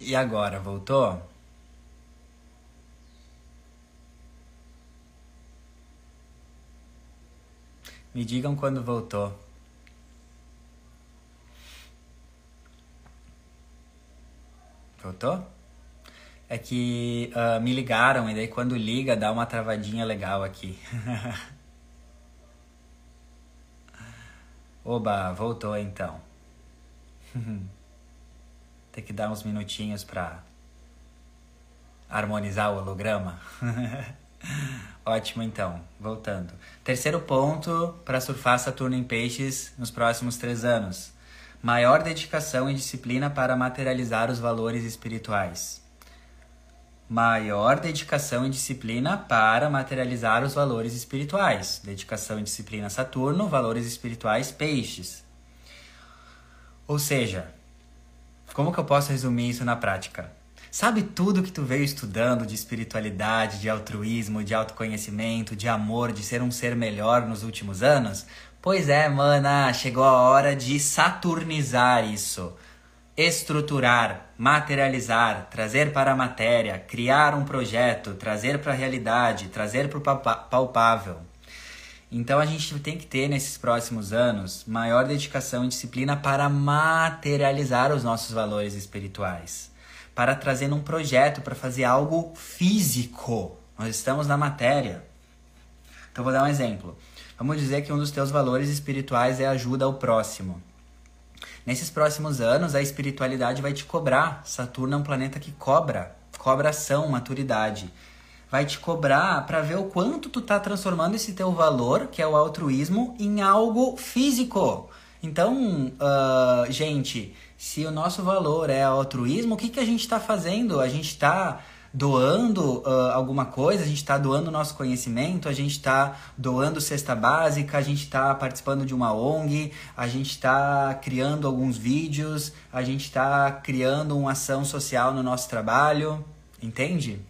E agora, voltou? Me digam quando voltou. Voltou? É que uh, me ligaram e daí quando liga dá uma travadinha legal aqui. Oba, voltou então. Tem que dar uns minutinhos para harmonizar o holograma. Ótimo, então, voltando. Terceiro ponto para surfar Saturno em Peixes nos próximos três anos: maior dedicação e disciplina para materializar os valores espirituais maior dedicação e disciplina para materializar os valores espirituais. Dedicação e disciplina Saturno, valores espirituais Peixes. Ou seja, como que eu posso resumir isso na prática? Sabe tudo que tu veio estudando de espiritualidade, de altruísmo, de autoconhecimento, de amor, de ser um ser melhor nos últimos anos? Pois é, mana, chegou a hora de saturnizar isso estruturar, materializar, trazer para a matéria, criar um projeto, trazer para a realidade, trazer para o palpável. Então a gente tem que ter nesses próximos anos maior dedicação e disciplina para materializar os nossos valores espirituais, para trazer um projeto, para fazer algo físico. Nós estamos na matéria. Então vou dar um exemplo. Vamos dizer que um dos teus valores espirituais é ajuda ao próximo. Nesses próximos anos, a espiritualidade vai te cobrar. Saturno é um planeta que cobra, cobra ação, maturidade. Vai te cobrar para ver o quanto tu tá transformando esse teu valor, que é o altruísmo, em algo físico. Então, uh, gente, se o nosso valor é altruísmo, o que, que a gente está fazendo? A gente está doando uh, alguma coisa, a gente está doando nosso conhecimento, a gente está doando cesta básica, a gente está participando de uma ONG, a gente está criando alguns vídeos, a gente está criando uma ação social no nosso trabalho, entende?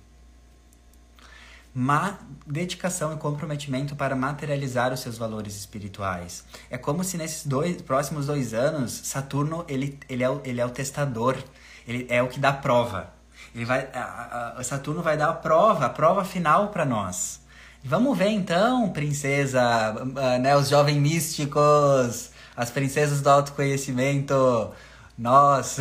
Ma dedicação e comprometimento para materializar os seus valores espirituais. É como se nesses dois próximos dois anos, Saturno ele, ele, é, o, ele é o testador, ele é o que dá prova. Ele vai, a, a, Saturno vai dar a prova, a prova final para nós. Vamos ver então, princesa, né, os jovens místicos, as princesas do autoconhecimento, nós.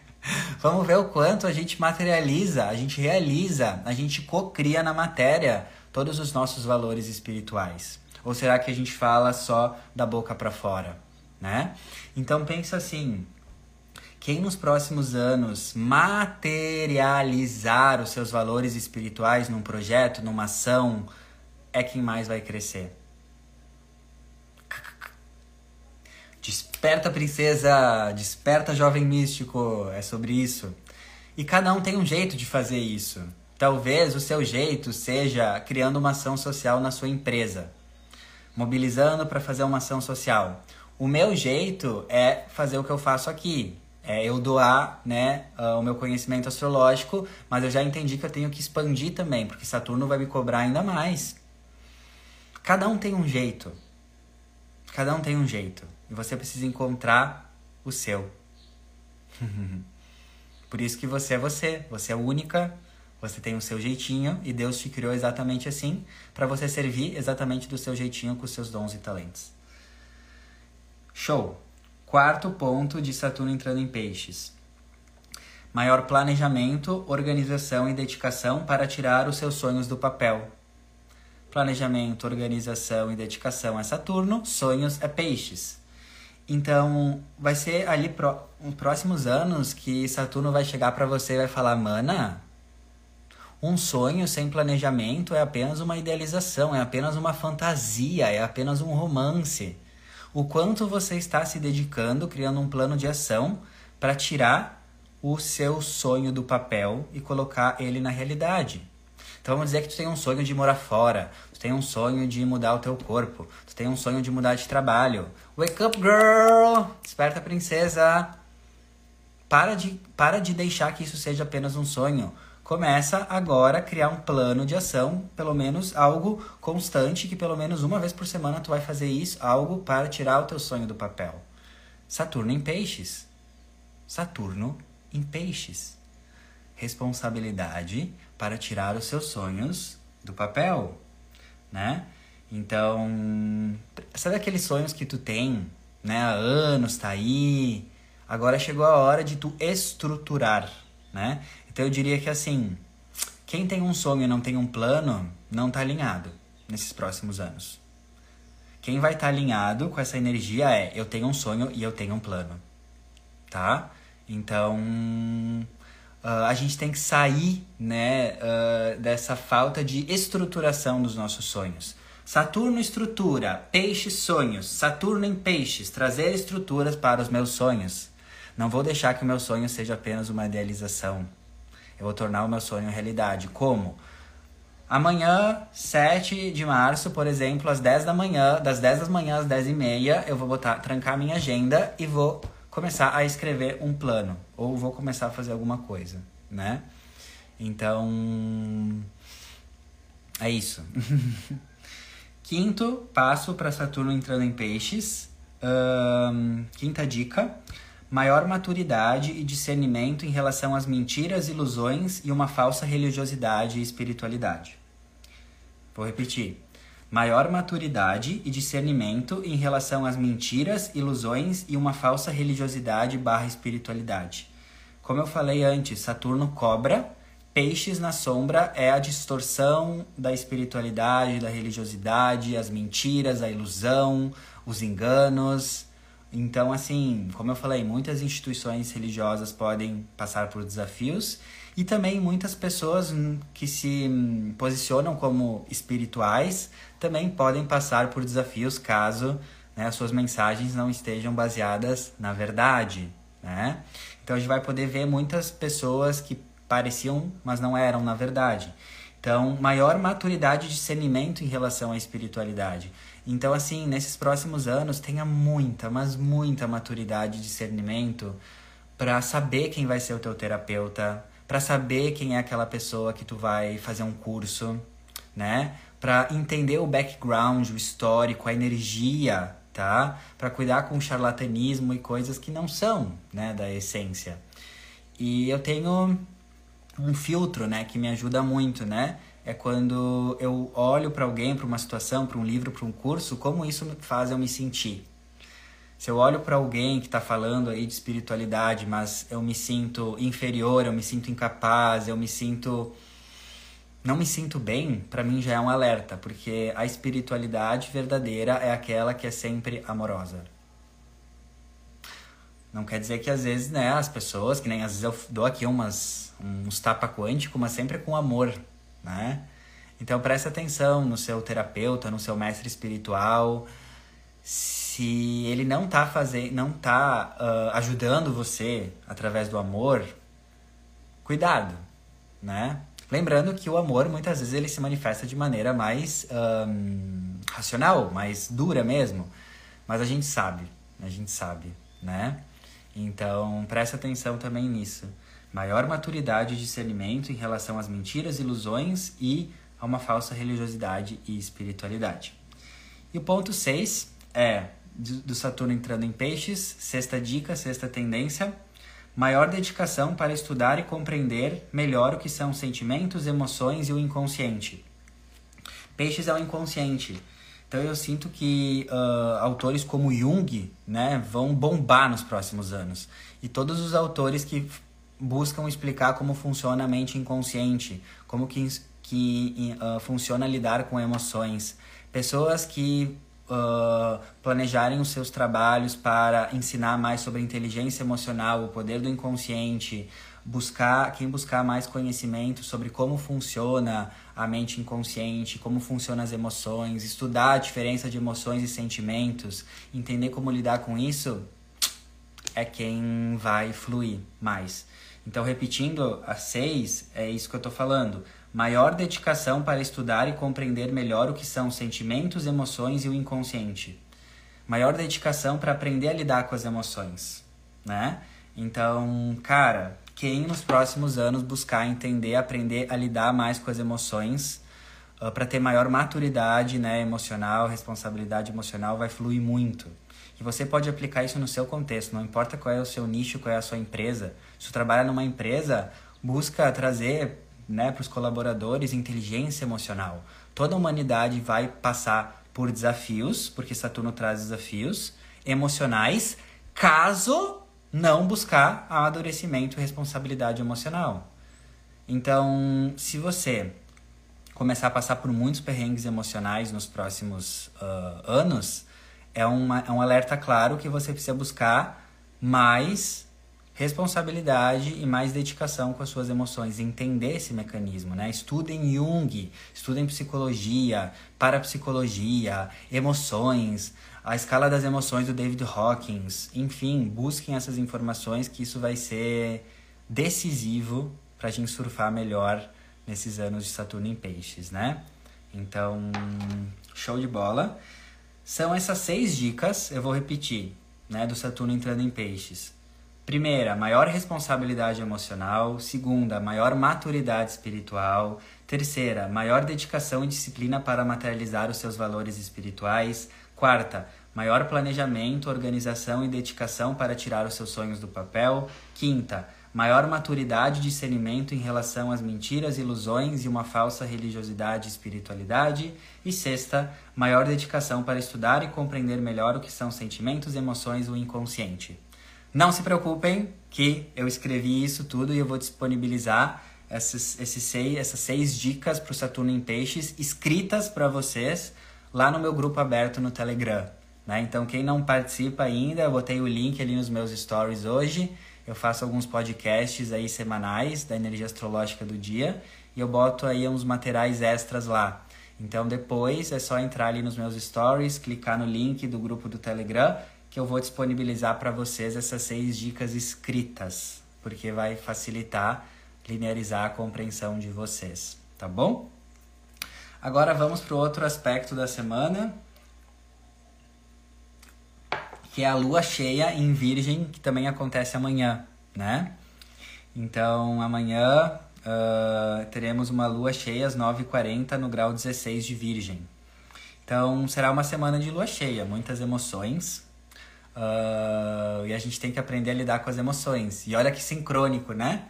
Vamos ver o quanto a gente materializa, a gente realiza, a gente cocria na matéria todos os nossos valores espirituais. Ou será que a gente fala só da boca para fora, né? Então pensa assim, quem nos próximos anos materializar os seus valores espirituais num projeto, numa ação, é quem mais vai crescer. Desperta, princesa! Desperta, jovem místico! É sobre isso. E cada um tem um jeito de fazer isso. Talvez o seu jeito seja criando uma ação social na sua empresa, mobilizando para fazer uma ação social. O meu jeito é fazer o que eu faço aqui, é, eu doar né, uh, o meu conhecimento astrológico, mas eu já entendi que eu tenho que expandir também, porque Saturno vai me cobrar ainda mais. Cada um tem um jeito. Cada um tem um jeito. E você precisa encontrar o seu. Por isso que você é você. Você é única, Você tem o seu jeitinho e Deus te criou exatamente assim, para você servir exatamente do seu jeitinho com os seus dons e talentos. Show! Quarto ponto de Saturno entrando em Peixes. Maior planejamento, organização e dedicação para tirar os seus sonhos do papel. Planejamento, organização e dedicação é Saturno, sonhos é Peixes. Então, vai ser ali pro, nos próximos anos que Saturno vai chegar para você e vai falar: "Mana, um sonho sem planejamento é apenas uma idealização, é apenas uma fantasia, é apenas um romance. O quanto você está se dedicando, criando um plano de ação para tirar o seu sonho do papel e colocar ele na realidade. Então vamos dizer que tu tem um sonho de morar fora, tu tem um sonho de mudar o teu corpo, tu tem um sonho de mudar de trabalho. Wake up, girl! Desperta, princesa! Para de, para de deixar que isso seja apenas um sonho. Começa agora a criar um plano de ação, pelo menos algo constante, que pelo menos uma vez por semana tu vai fazer isso, algo para tirar o teu sonho do papel. Saturno em peixes. Saturno em peixes. Responsabilidade para tirar os seus sonhos do papel, né? Então, sabe aqueles sonhos que tu tem, né, há anos, tá aí, agora chegou a hora de tu estruturar, né? Então eu diria que assim, quem tem um sonho e não tem um plano, não está alinhado nesses próximos anos. Quem vai estar tá alinhado com essa energia é eu tenho um sonho e eu tenho um plano. Tá? Então, uh, a gente tem que sair né, uh, dessa falta de estruturação dos nossos sonhos. Saturno estrutura, peixes sonhos, Saturno em peixes, trazer estruturas para os meus sonhos. Não vou deixar que o meu sonho seja apenas uma idealização. Eu vou tornar o meu sonho realidade. Como? Amanhã, 7 de março, por exemplo, às 10 da manhã, das 10 da manhã às 10 e meia, eu vou botar, trancar minha agenda e vou começar a escrever um plano. Ou vou começar a fazer alguma coisa, né? Então, é isso. Quinto passo para Saturno entrando em peixes. Um, quinta dica maior maturidade e discernimento em relação às mentiras, ilusões e uma falsa religiosidade e espiritualidade. Vou repetir. Maior maturidade e discernimento em relação às mentiras, ilusões e uma falsa religiosidade barra espiritualidade. Como eu falei antes, Saturno cobra, peixes na sombra é a distorção da espiritualidade, da religiosidade, as mentiras, a ilusão, os enganos, então, assim, como eu falei, muitas instituições religiosas podem passar por desafios e também muitas pessoas que se posicionam como espirituais também podem passar por desafios caso né, as suas mensagens não estejam baseadas na verdade, né? Então a gente vai poder ver muitas pessoas que pareciam, mas não eram na verdade. Então, maior maturidade de discernimento em relação à espiritualidade. Então, assim, nesses próximos anos, tenha muita, mas muita maturidade e discernimento para saber quem vai ser o teu terapeuta, para saber quem é aquela pessoa que tu vai fazer um curso, né? Para entender o background, o histórico, a energia, tá? Para cuidar com charlatanismo e coisas que não são, né, da essência. E eu tenho um filtro, né, que me ajuda muito, né? É quando eu olho para alguém, para uma situação, para um livro, para um curso, como isso faz eu me sentir. Se eu olho para alguém que está falando aí de espiritualidade, mas eu me sinto inferior, eu me sinto incapaz, eu me sinto não me sinto bem, para mim já é um alerta, porque a espiritualidade verdadeira é aquela que é sempre amorosa. Não quer dizer que às vezes, né, as pessoas, que nem às vezes eu dou aqui umas uns tapa quântico, mas sempre com amor, né? Então preste atenção no seu terapeuta, no seu mestre espiritual. Se ele não está fazendo, não tá uh, ajudando você através do amor, cuidado, né? Lembrando que o amor muitas vezes ele se manifesta de maneira mais um, racional, mais dura mesmo. Mas a gente sabe, a gente sabe, né? Então preste atenção também nisso maior maturidade e discernimento em relação às mentiras, ilusões e a uma falsa religiosidade e espiritualidade. E o ponto 6 é do Saturno entrando em peixes, sexta dica, sexta tendência, maior dedicação para estudar e compreender melhor o que são sentimentos, emoções e o inconsciente. Peixes é o inconsciente. Então eu sinto que uh, autores como Jung né, vão bombar nos próximos anos. E todos os autores que buscam explicar como funciona a mente inconsciente, como que, que uh, funciona lidar com emoções. Pessoas que uh, planejarem os seus trabalhos para ensinar mais sobre inteligência emocional, o poder do inconsciente, buscar quem buscar mais conhecimento sobre como funciona a mente inconsciente, como funcionam as emoções, estudar a diferença de emoções e sentimentos, entender como lidar com isso, é quem vai fluir mais. Então, repetindo a seis, é isso que eu estou falando. Maior dedicação para estudar e compreender melhor o que são sentimentos, emoções e o inconsciente. Maior dedicação para aprender a lidar com as emoções, né? Então, cara, quem nos próximos anos buscar entender, aprender a lidar mais com as emoções, uh, ah, para ter maior maturidade né, emocional, responsabilidade emocional, vai fluir muito. E você pode aplicar isso no seu contexto, não importa qual é o seu nicho, qual é a sua empresa. Se você trabalha numa empresa, busca trazer né, para os colaboradores inteligência emocional. Toda a humanidade vai passar por desafios, porque Saturno traz desafios emocionais, caso não buscar amadurecimento e responsabilidade emocional. Então, se você começar a passar por muitos perrengues emocionais nos próximos uh, anos, é, uma, é um alerta claro que você precisa buscar mais responsabilidade e mais dedicação com as suas emoções, entender esse mecanismo, né? Estudem Jung, estudem psicologia, parapsicologia, emoções, a escala das emoções do David Hawkins, enfim, busquem essas informações que isso vai ser decisivo para a gente surfar melhor nesses anos de Saturno em Peixes, né? Então, show de bola. São essas seis dicas, eu vou repetir, né, do Saturno entrando em Peixes. Primeira, maior responsabilidade emocional. Segunda, maior maturidade espiritual. Terceira, maior dedicação e disciplina para materializar os seus valores espirituais. Quarta, maior planejamento, organização e dedicação para tirar os seus sonhos do papel. Quinta, maior maturidade e discernimento em relação às mentiras, ilusões e uma falsa religiosidade e espiritualidade. E sexta, maior dedicação para estudar e compreender melhor o que são sentimentos, emoções e o inconsciente. Não se preocupem que eu escrevi isso tudo e eu vou disponibilizar essas, esses seis, essas seis dicas para o Saturno em Peixes escritas para vocês lá no meu grupo aberto no Telegram. Né? Então, quem não participa ainda, eu botei o link ali nos meus stories hoje. Eu faço alguns podcasts aí semanais da energia astrológica do dia e eu boto aí uns materiais extras lá. Então, depois é só entrar ali nos meus stories, clicar no link do grupo do Telegram que eu vou disponibilizar para vocês essas seis dicas escritas, porque vai facilitar, linearizar a compreensão de vocês, tá bom? Agora vamos para o outro aspecto da semana, que é a lua cheia em Virgem, que também acontece amanhã, né? Então amanhã uh, teremos uma lua cheia às 9h40 no grau 16 de Virgem. Então será uma semana de lua cheia, muitas emoções, Uh, e a gente tem que aprender a lidar com as emoções. E olha que sincrônico, né?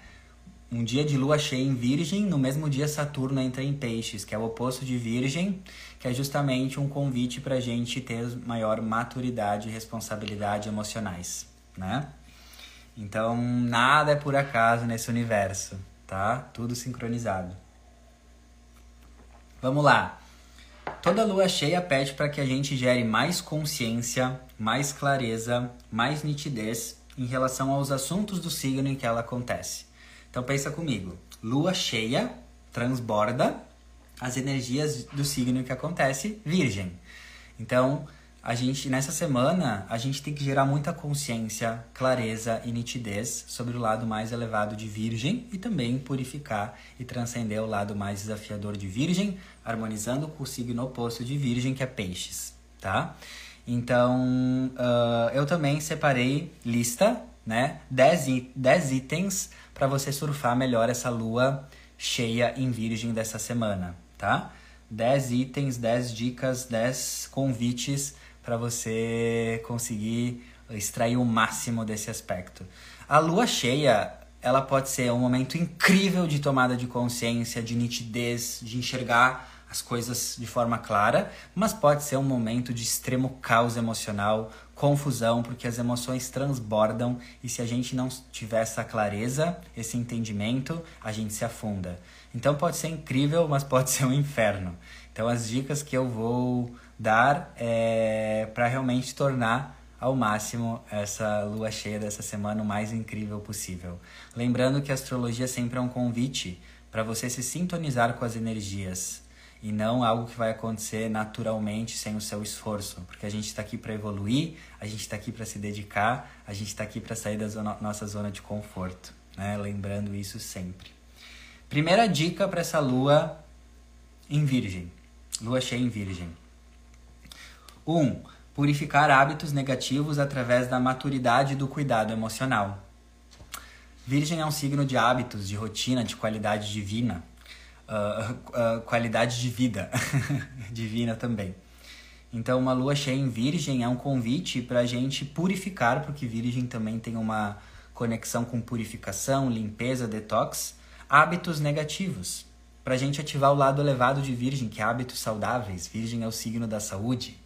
Um dia de lua cheia em Virgem, no mesmo dia Saturno entra em Peixes, que é o oposto de Virgem, que é justamente um convite para a gente ter maior maturidade e responsabilidade emocionais, né? Então, nada é por acaso nesse universo, tá? Tudo sincronizado. Vamos lá. Toda lua cheia pede para que a gente gere mais consciência, mais clareza, mais nitidez em relação aos assuntos do signo em que ela acontece. Então pensa comigo, lua cheia transborda as energias do signo que acontece, Virgem. Então, a gente nessa semana a gente tem que gerar muita consciência, clareza e nitidez sobre o lado mais elevado de Virgem e também purificar e transcender o lado mais desafiador de Virgem, harmonizando com o signo oposto de Virgem, que é Peixes, tá? Então, uh, eu também separei lista, né? 10 itens para você surfar melhor essa lua cheia em Virgem dessa semana, tá? 10 itens, 10 dicas, 10 convites para você conseguir extrair o máximo desse aspecto. A lua cheia, ela pode ser um momento incrível de tomada de consciência, de nitidez, de enxergar as coisas de forma clara, mas pode ser um momento de extremo caos emocional, confusão, porque as emoções transbordam e se a gente não tiver essa clareza, esse entendimento, a gente se afunda. Então pode ser incrível, mas pode ser um inferno. Então as dicas que eu vou dar é para realmente tornar ao máximo essa lua cheia dessa semana o mais incrível possível. Lembrando que a astrologia sempre é um convite para você se sintonizar com as energias e não algo que vai acontecer naturalmente sem o seu esforço, porque a gente está aqui para evoluir, a gente está aqui para se dedicar, a gente está aqui para sair da zona, nossa zona de conforto, né? Lembrando isso sempre. Primeira dica para essa lua em Virgem, lua cheia em Virgem. 1. Um, purificar hábitos negativos através da maturidade do cuidado emocional. Virgem é um signo de hábitos, de rotina, de qualidade divina uh, qualidade de vida divina também. Então, uma lua cheia em Virgem é um convite para a gente purificar, porque Virgem também tem uma conexão com purificação, limpeza, detox, hábitos negativos. Para a gente ativar o lado elevado de Virgem, que é hábitos saudáveis. Virgem é o signo da saúde.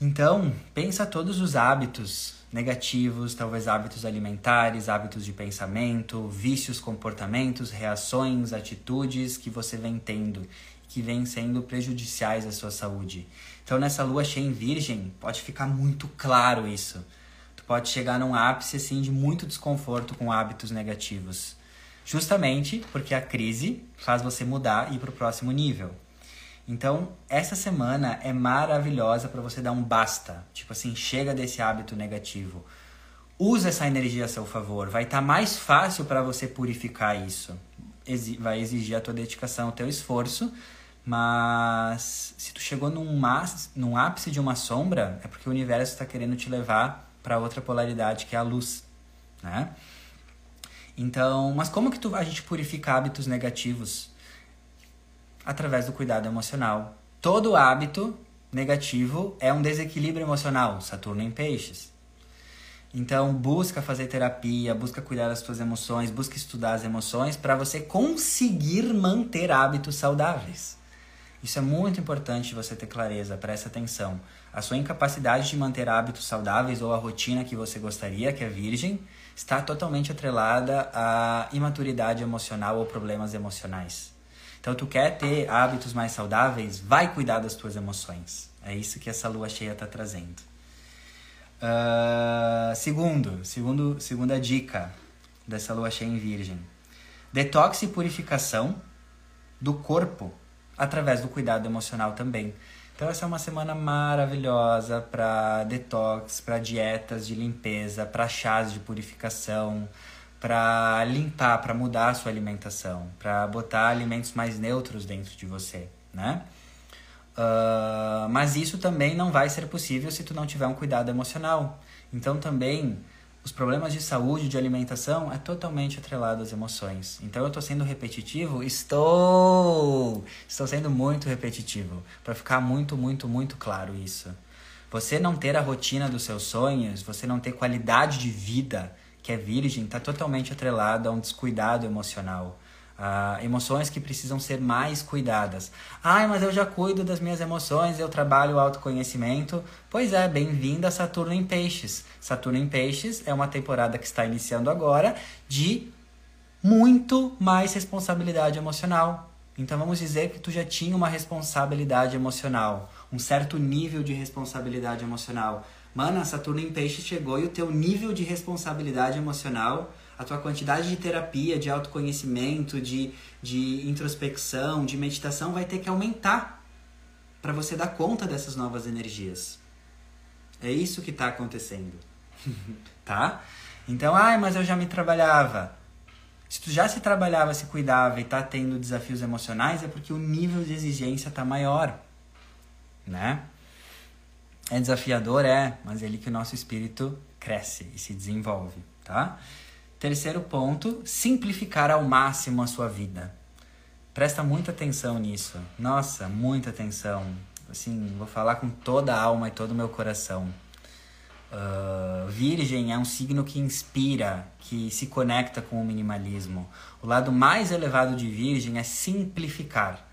Então, pensa todos os hábitos negativos, talvez hábitos alimentares, hábitos de pensamento, vícios, comportamentos, reações, atitudes que você vem tendo que vêm sendo prejudiciais à sua saúde. Então, nessa lua cheia em Virgem, pode ficar muito claro isso. Tu pode chegar num ápice assim de muito desconforto com hábitos negativos. Justamente porque a crise faz você mudar e ir para o próximo nível. Então, essa semana é maravilhosa para você dar um basta. Tipo assim, chega desse hábito negativo. Usa essa energia a seu favor. Vai estar tá mais fácil para você purificar isso. Vai exigir a tua dedicação, o teu esforço. Mas se tu chegou num, num ápice de uma sombra, é porque o universo está querendo te levar para outra polaridade, que é a luz, né? Então, mas como que tu, a gente purifica hábitos negativos? Através do cuidado emocional. Todo hábito negativo é um desequilíbrio emocional, Saturno em Peixes. Então, busca fazer terapia, busca cuidar das suas emoções, busca estudar as emoções para você conseguir manter hábitos saudáveis. Isso é muito importante você ter clareza, presta atenção. A sua incapacidade de manter hábitos saudáveis ou a rotina que você gostaria, que é virgem, está totalmente atrelada à imaturidade emocional ou problemas emocionais. Então, tu quer ter hábitos mais saudáveis, vai cuidar das tuas emoções. É isso que essa lua cheia está trazendo. Uh, segundo, segundo, segunda dica dessa lua cheia em Virgem: detox e purificação do corpo através do cuidado emocional também. Então, essa é uma semana maravilhosa para detox, para dietas de limpeza, para chás de purificação, para limpar, para mudar a sua alimentação, para botar alimentos mais neutros dentro de você, né? Uh, mas isso também não vai ser possível se tu não tiver um cuidado emocional. Então também os problemas de saúde, de alimentação, é totalmente atrelado às emoções. Então eu estou sendo repetitivo? Estou! Estou sendo muito repetitivo. Para ficar muito, muito, muito claro isso. Você não ter a rotina dos seus sonhos, você não ter qualidade de vida, que é virgem está totalmente atrelado a um descuidado emocional. Uh, emoções que precisam ser mais cuidadas. Ai, mas eu já cuido das minhas emoções, eu trabalho o autoconhecimento. Pois é, bem-vinda a Saturno em Peixes. Saturno em Peixes é uma temporada que está iniciando agora de muito mais responsabilidade emocional. Então vamos dizer que tu já tinha uma responsabilidade emocional, um certo nível de responsabilidade emocional. Mano, Saturno em Peixe chegou e o teu nível de responsabilidade emocional, a tua quantidade de terapia, de autoconhecimento, de, de introspecção, de meditação vai ter que aumentar para você dar conta dessas novas energias. É isso que está acontecendo. tá? Então, ai, mas eu já me trabalhava. Se tu já se trabalhava, se cuidava e tá tendo desafios emocionais, é porque o nível de exigência tá maior, né? É desafiador, é, mas é ali que o nosso espírito cresce e se desenvolve, tá? Terceiro ponto, simplificar ao máximo a sua vida. Presta muita atenção nisso. Nossa, muita atenção. Assim, vou falar com toda a alma e todo o meu coração. Uh, virgem é um signo que inspira, que se conecta com o minimalismo. O lado mais elevado de Virgem é simplificar,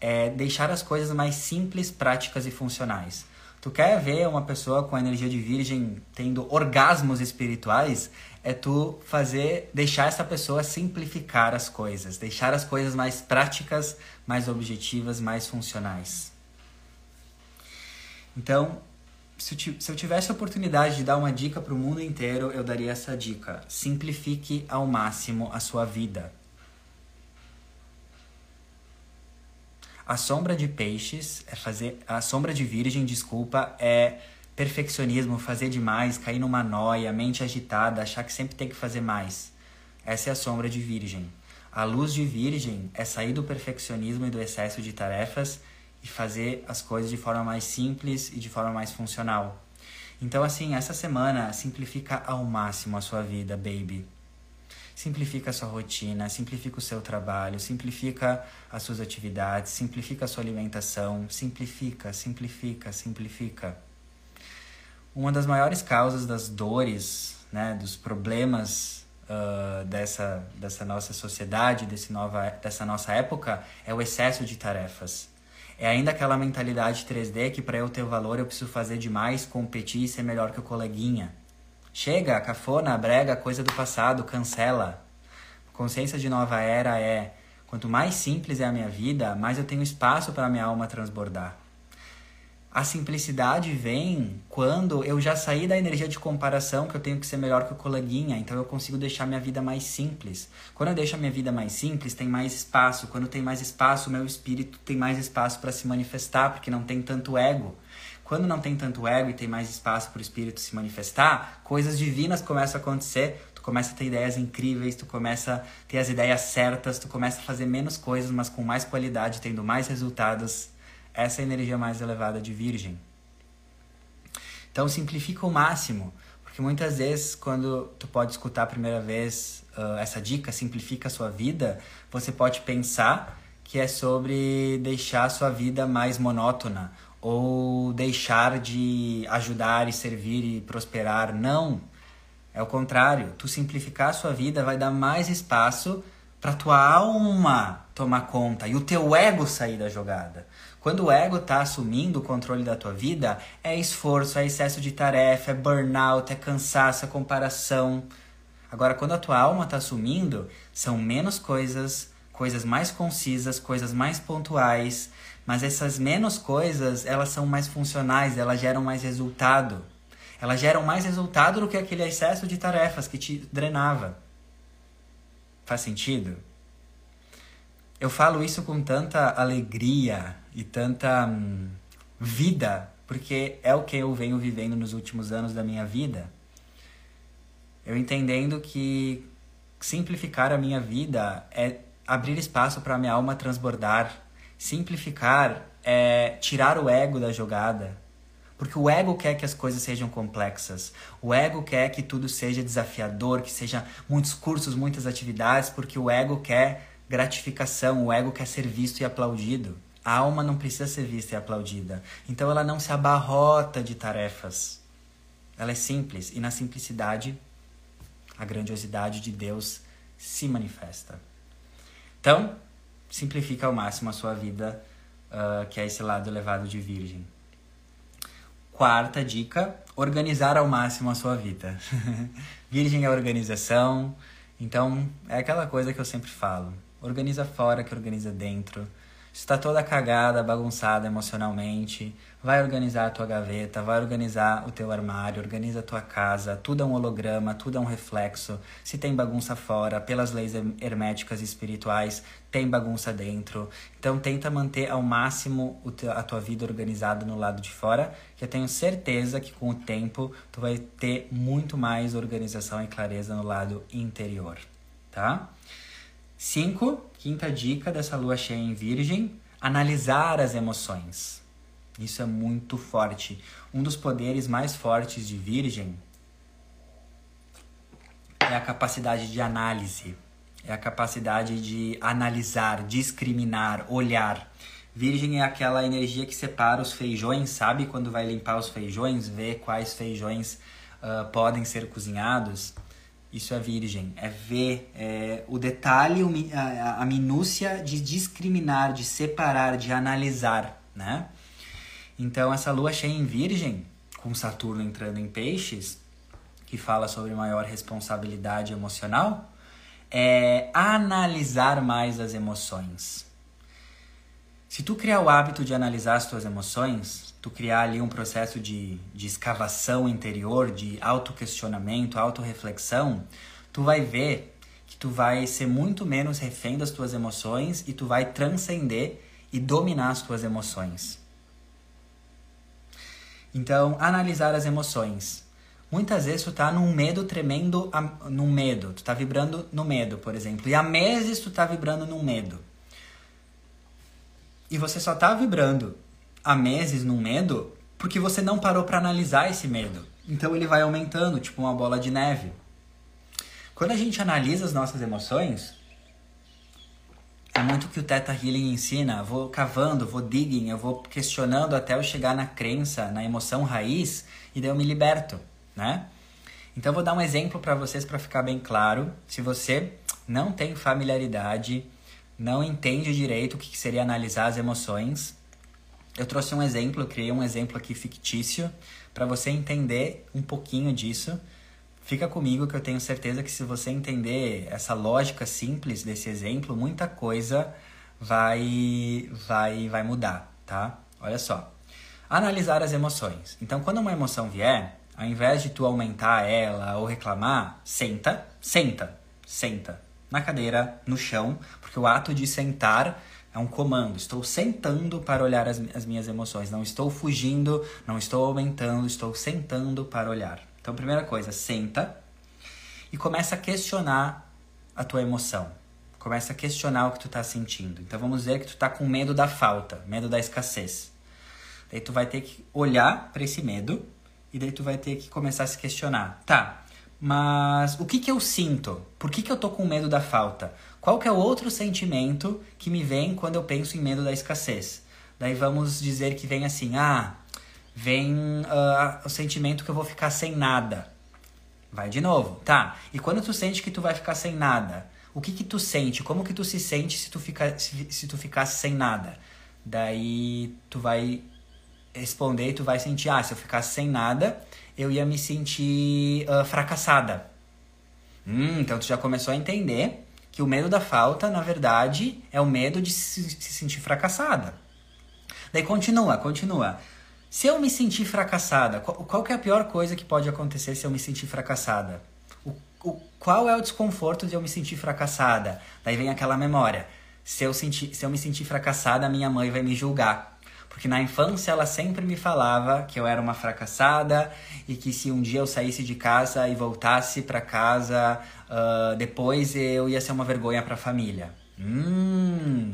é deixar as coisas mais simples, práticas e funcionais. Tu quer ver uma pessoa com a energia de Virgem tendo orgasmos espirituais? É tu fazer, deixar essa pessoa simplificar as coisas, deixar as coisas mais práticas, mais objetivas, mais funcionais. Então, se eu tivesse a oportunidade de dar uma dica para o mundo inteiro, eu daria essa dica. Simplifique ao máximo a sua vida. A sombra de peixes é fazer. A sombra de virgem, desculpa, é perfeccionismo, fazer demais, cair numa noia, mente agitada, achar que sempre tem que fazer mais. Essa é a sombra de virgem. A luz de virgem é sair do perfeccionismo e do excesso de tarefas e fazer as coisas de forma mais simples e de forma mais funcional. Então, assim, essa semana simplifica ao máximo a sua vida, baby. Simplifica a sua rotina, simplifica o seu trabalho, simplifica as suas atividades, simplifica a sua alimentação, simplifica, simplifica, simplifica. Uma das maiores causas das dores, né, dos problemas uh, dessa, dessa nossa sociedade, desse nova, dessa nossa época, é o excesso de tarefas. É ainda aquela mentalidade 3D que para eu ter valor eu preciso fazer demais, competir e ser melhor que o coleguinha. Chega, cafona, brega, coisa do passado, cancela. Consciência de nova era é: quanto mais simples é a minha vida, mais eu tenho espaço para minha alma transbordar. A simplicidade vem quando eu já saí da energia de comparação que eu tenho que ser melhor que o coleguinha, então eu consigo deixar minha vida mais simples. Quando eu deixo a minha vida mais simples, tem mais espaço. Quando tem mais espaço, meu espírito tem mais espaço para se manifestar, porque não tem tanto ego. Quando não tem tanto ego e tem mais espaço para o espírito se manifestar, coisas divinas começam a acontecer. Tu começa a ter ideias incríveis, tu começa a ter as ideias certas, tu começa a fazer menos coisas, mas com mais qualidade, tendo mais resultados essa é a energia mais elevada de Virgem. Então simplifica o máximo, porque muitas vezes quando tu pode escutar a primeira vez uh, essa dica, simplifica a sua vida, você pode pensar que é sobre deixar a sua vida mais monótona ou deixar de ajudar e servir e prosperar. Não. É o contrário. Tu simplificar a sua vida vai dar mais espaço para tua alma tomar conta e o teu ego sair da jogada. Quando o ego está assumindo o controle da tua vida, é esforço, é excesso de tarefa, é burnout, é cansaço, é comparação. Agora, quando a tua alma está assumindo, são menos coisas, coisas mais concisas, coisas mais pontuais, mas essas menos coisas, elas são mais funcionais, elas geram mais resultado. Elas geram mais resultado do que aquele excesso de tarefas que te drenava. Faz sentido? Eu falo isso com tanta alegria e tanta hum, vida, porque é o que eu venho vivendo nos últimos anos da minha vida. Eu entendendo que simplificar a minha vida é abrir espaço para a minha alma transbordar. Simplificar é tirar o ego da jogada. Porque o ego quer que as coisas sejam complexas. O ego quer que tudo seja desafiador, que seja muitos cursos, muitas atividades, porque o ego quer gratificação, o ego quer ser visto e aplaudido. A alma não precisa ser vista e aplaudida. Então ela não se abarrota de tarefas. Ela é simples e na simplicidade a grandiosidade de Deus se manifesta. Então, simplifica ao máximo a sua vida, uh, que é esse lado elevado de Virgem. Quarta dica: organizar ao máximo a sua vida. virgem é organização, então é aquela coisa que eu sempre falo. Organiza fora que organiza dentro. Está toda cagada, bagunçada emocionalmente, vai organizar a tua gaveta, vai organizar o teu armário, organiza a tua casa, tudo é um holograma, tudo é um reflexo. Se tem bagunça fora, pelas leis herméticas e espirituais, tem bagunça dentro. Então tenta manter ao máximo a tua vida organizada no lado de fora, que eu tenho certeza que com o tempo tu vai ter muito mais organização e clareza no lado interior, tá? 5. Quinta dica dessa lua cheia em Virgem: analisar as emoções. Isso é muito forte. Um dos poderes mais fortes de Virgem é a capacidade de análise, é a capacidade de analisar, discriminar, olhar. Virgem é aquela energia que separa os feijões, sabe? Quando vai limpar os feijões, vê quais feijões uh, podem ser cozinhados, isso é virgem. É ver é, o detalhe, a, a minúcia de discriminar, de separar, de analisar, né? Então, essa lua cheia em virgem, com Saturno entrando em peixes, que fala sobre maior responsabilidade emocional, é analisar mais as emoções. Se tu criar o hábito de analisar as tuas emoções, tu criar ali um processo de, de escavação interior, de autoquestionamento, autorreflexão, tu vai ver que tu vai ser muito menos refém das tuas emoções e tu vai transcender e dominar as tuas emoções. Então, analisar as emoções. Muitas vezes tu tá num medo tremendo, num medo. Tu tá vibrando no medo, por exemplo. E há meses tu tá vibrando num medo. E você só tá vibrando há meses num medo porque você não parou para analisar esse medo. Então ele vai aumentando, tipo uma bola de neve. Quando a gente analisa as nossas emoções, é muito que o Theta Healing ensina. Vou cavando, vou digging, eu vou questionando até eu chegar na crença, na emoção raiz e daí eu me liberto, né? Então vou dar um exemplo para vocês para ficar bem claro. Se você não tem familiaridade, não entende direito o que seria analisar as emoções, eu trouxe um exemplo, eu criei um exemplo aqui fictício para você entender um pouquinho disso Fica comigo que eu tenho certeza que se você entender essa lógica simples desse exemplo, muita coisa vai vai vai mudar, tá? Olha só. Analisar as emoções. Então, quando uma emoção vier, ao invés de tu aumentar ela ou reclamar, senta, senta, senta na cadeira, no chão, porque o ato de sentar é um comando. Estou sentando para olhar as, as minhas emoções. Não estou fugindo, não estou aumentando, estou sentando para olhar. Então, primeira coisa, senta e começa a questionar a tua emoção. Começa a questionar o que tu tá sentindo. Então, vamos dizer que tu tá com medo da falta, medo da escassez. Daí tu vai ter que olhar para esse medo e daí tu vai ter que começar a se questionar. Tá, mas o que que eu sinto? Por que que eu tô com medo da falta? Qual que é o outro sentimento que me vem quando eu penso em medo da escassez? Daí vamos dizer que vem assim, ah, vem uh, o sentimento que eu vou ficar sem nada. Vai de novo, tá? E quando tu sente que tu vai ficar sem nada, o que que tu sente? Como que tu se sente se tu, fica, se, se tu ficasse sem nada? Daí tu vai responder e tu vai sentir, ah, se eu ficasse sem nada, eu ia me sentir uh, fracassada. Hum, então tu já começou a entender que o medo da falta, na verdade, é o medo de se, se sentir fracassada. Daí continua, continua. Se eu me sentir fracassada, qual, qual é a pior coisa que pode acontecer se eu me sentir fracassada? O, o, qual é o desconforto de eu me sentir fracassada? Daí vem aquela memória. Se eu, sentir, se eu me sentir fracassada, minha mãe vai me julgar. Porque na infância ela sempre me falava que eu era uma fracassada e que se um dia eu saísse de casa e voltasse para casa, uh, depois eu ia ser uma vergonha para a família. Hum.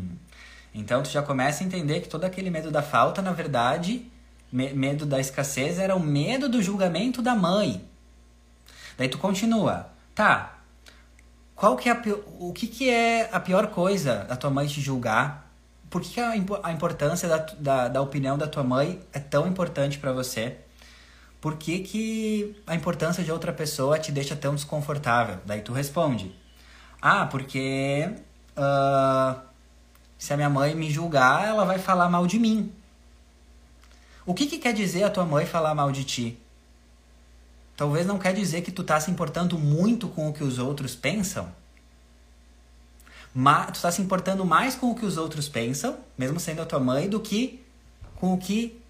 Então tu já começa a entender que todo aquele medo da falta, na verdade, medo da escassez era o medo do julgamento da mãe. Daí tu continua. Tá. Qual que é o que, que é a pior coisa da tua mãe te julgar? Por que, que a, a importância da, da, da opinião da tua mãe é tão importante para você? Por que, que a importância de outra pessoa te deixa tão desconfortável? Daí tu responde. Ah, porque uh, se a minha mãe me julgar, ela vai falar mal de mim. O que, que quer dizer a tua mãe falar mal de ti? Talvez não quer dizer que tu tá se importando muito com o que os outros pensam. Mas tu tá se importando mais com o que os outros pensam, mesmo sendo a tua mãe, do que com o que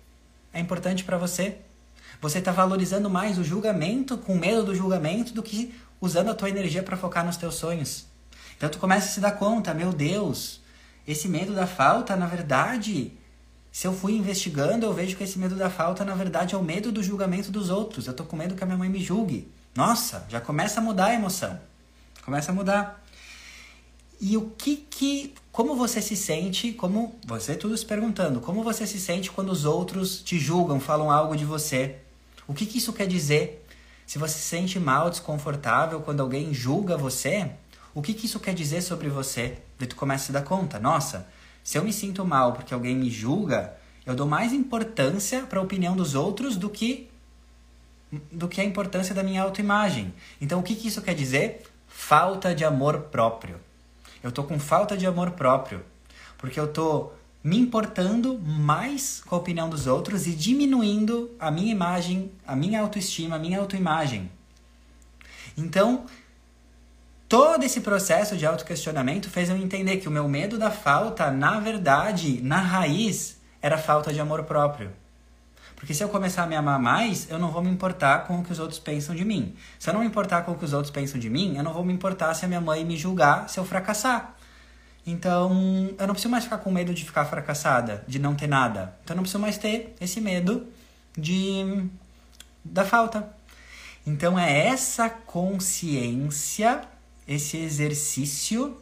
é importante para você. Você tá valorizando mais o julgamento, com medo do julgamento, do que usando a tua energia para focar nos teus sonhos. Então tu começa a se dar conta, meu Deus, esse medo da falta, na verdade, se eu fui investigando, eu vejo que esse medo da falta, na verdade, é o medo do julgamento dos outros. Eu tô com medo que a minha mãe me julgue. Nossa, já começa a mudar a emoção. Começa a mudar. E o que que. Como você se sente, como. Você tudo se perguntando, como você se sente quando os outros te julgam, falam algo de você? O que que isso quer dizer? Se você se sente mal, desconfortável quando alguém julga você, o que que isso quer dizer sobre você? Daí tu começa a se dar conta, nossa, se eu me sinto mal porque alguém me julga, eu dou mais importância para a opinião dos outros do que do que a importância da minha autoimagem. Então, o que, que isso quer dizer? Falta de amor próprio. Eu tô com falta de amor próprio, porque eu tô me importando mais com a opinião dos outros e diminuindo a minha imagem, a minha autoestima, a minha autoimagem. Então, todo esse processo de autoquestionamento fez eu entender que o meu medo da falta, na verdade, na raiz, era falta de amor próprio. Porque se eu começar a me amar mais, eu não vou me importar com o que os outros pensam de mim. Se eu não me importar com o que os outros pensam de mim, eu não vou me importar se a minha mãe me julgar se eu fracassar. Então, eu não preciso mais ficar com medo de ficar fracassada, de não ter nada. Então, eu não preciso mais ter esse medo de da falta. Então, é essa consciência, esse exercício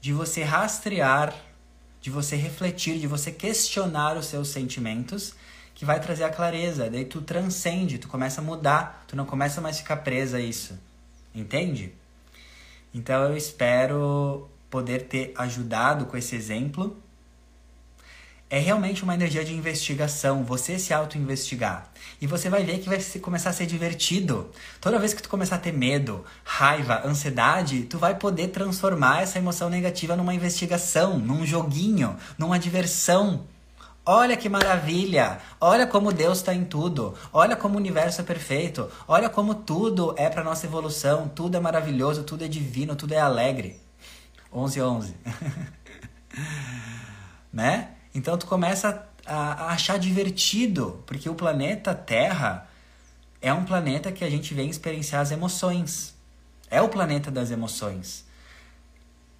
de você rastrear, de você refletir, de você questionar os seus sentimentos, que vai trazer a clareza. Daí tu transcende, tu começa a mudar, tu não começa mais a ficar presa a isso. Entende? Então eu espero poder ter ajudado com esse exemplo. É realmente uma energia de investigação, você se auto-investigar. E você vai ver que vai começar a ser divertido. Toda vez que tu começar a ter medo, raiva, ansiedade, tu vai poder transformar essa emoção negativa numa investigação, num joguinho, numa diversão. Olha que maravilha! Olha como Deus está em tudo. Olha como o universo é perfeito. Olha como tudo é para nossa evolução. Tudo é maravilhoso, tudo é divino, tudo é alegre. 11 11. né? Então tu começa a, a achar divertido, porque o planeta Terra é um planeta que a gente vem experienciar as emoções. É o planeta das emoções.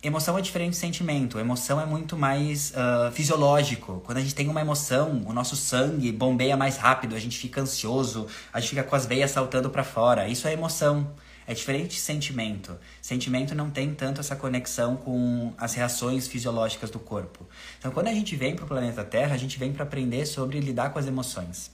Emoção é diferente de sentimento. Emoção é muito mais uh, fisiológico. Quando a gente tem uma emoção, o nosso sangue bombeia mais rápido, a gente fica ansioso, a gente fica com as veias saltando para fora. Isso é emoção. É diferente de sentimento. Sentimento não tem tanto essa conexão com as reações fisiológicas do corpo. Então, quando a gente vem para o planeta Terra, a gente vem para aprender sobre lidar com as emoções.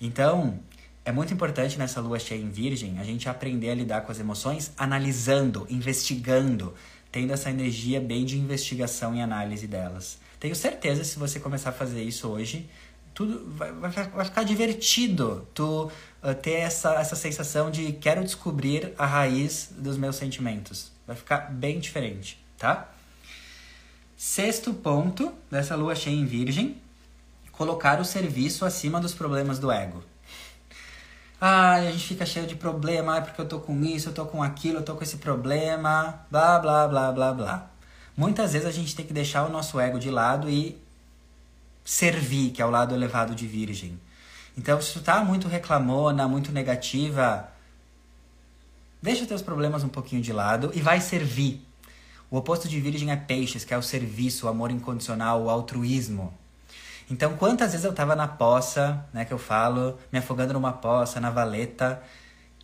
Então, é muito importante nessa lua cheia em Virgem a gente aprender a lidar com as emoções analisando, investigando, tendo essa energia bem de investigação e análise delas. Tenho certeza se você começar a fazer isso hoje, tudo vai, vai, vai ficar divertido tu uh, ter essa, essa sensação de quero descobrir a raiz dos meus sentimentos. Vai ficar bem diferente, tá? Sexto ponto dessa lua cheia em Virgem: colocar o serviço acima dos problemas do ego. Ah, a gente fica cheio de problema, porque eu tô com isso, eu tô com aquilo, eu tô com esse problema, blá blá blá blá blá. Muitas vezes a gente tem que deixar o nosso ego de lado e servir, que é o lado elevado de Virgem. Então, se tu tá muito reclamona, muito negativa, deixa teus problemas um pouquinho de lado e vai servir. O oposto de Virgem é Peixes, que é o serviço, o amor incondicional, o altruísmo. Então, quantas vezes eu tava na poça, né, que eu falo, me afogando numa poça, na valeta,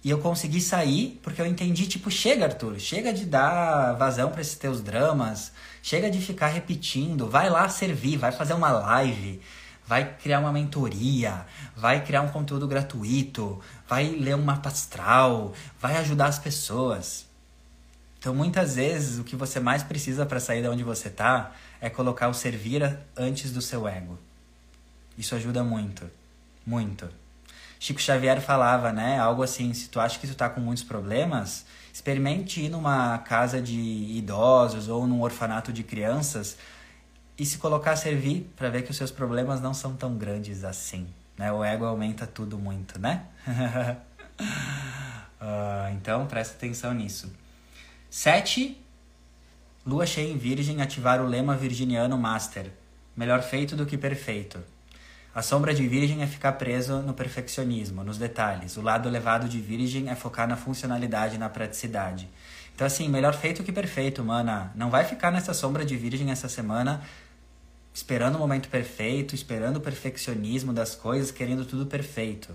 e eu consegui sair porque eu entendi, tipo, chega, Arthur, chega de dar vazão para esses teus dramas, chega de ficar repetindo, vai lá servir, vai fazer uma live, vai criar uma mentoria, vai criar um conteúdo gratuito, vai ler um mapa astral, vai ajudar as pessoas. Então, muitas vezes, o que você mais precisa para sair de onde você tá é colocar o servir antes do seu ego. Isso ajuda muito, muito. Chico Xavier falava, né? Algo assim, se tu acha que tu tá com muitos problemas, experimente ir numa casa de idosos ou num orfanato de crianças e se colocar a servir para ver que os seus problemas não são tão grandes assim, né? O ego aumenta tudo muito, né? uh, então, presta atenção nisso. Sete, lua cheia em virgem, ativar o lema virginiano master. Melhor feito do que perfeito. A sombra de Virgem é ficar preso no perfeccionismo, nos detalhes. O lado elevado de Virgem é focar na funcionalidade, na praticidade. Então, assim, melhor feito que perfeito, mana. Não vai ficar nessa sombra de Virgem essa semana esperando o momento perfeito, esperando o perfeccionismo das coisas, querendo tudo perfeito.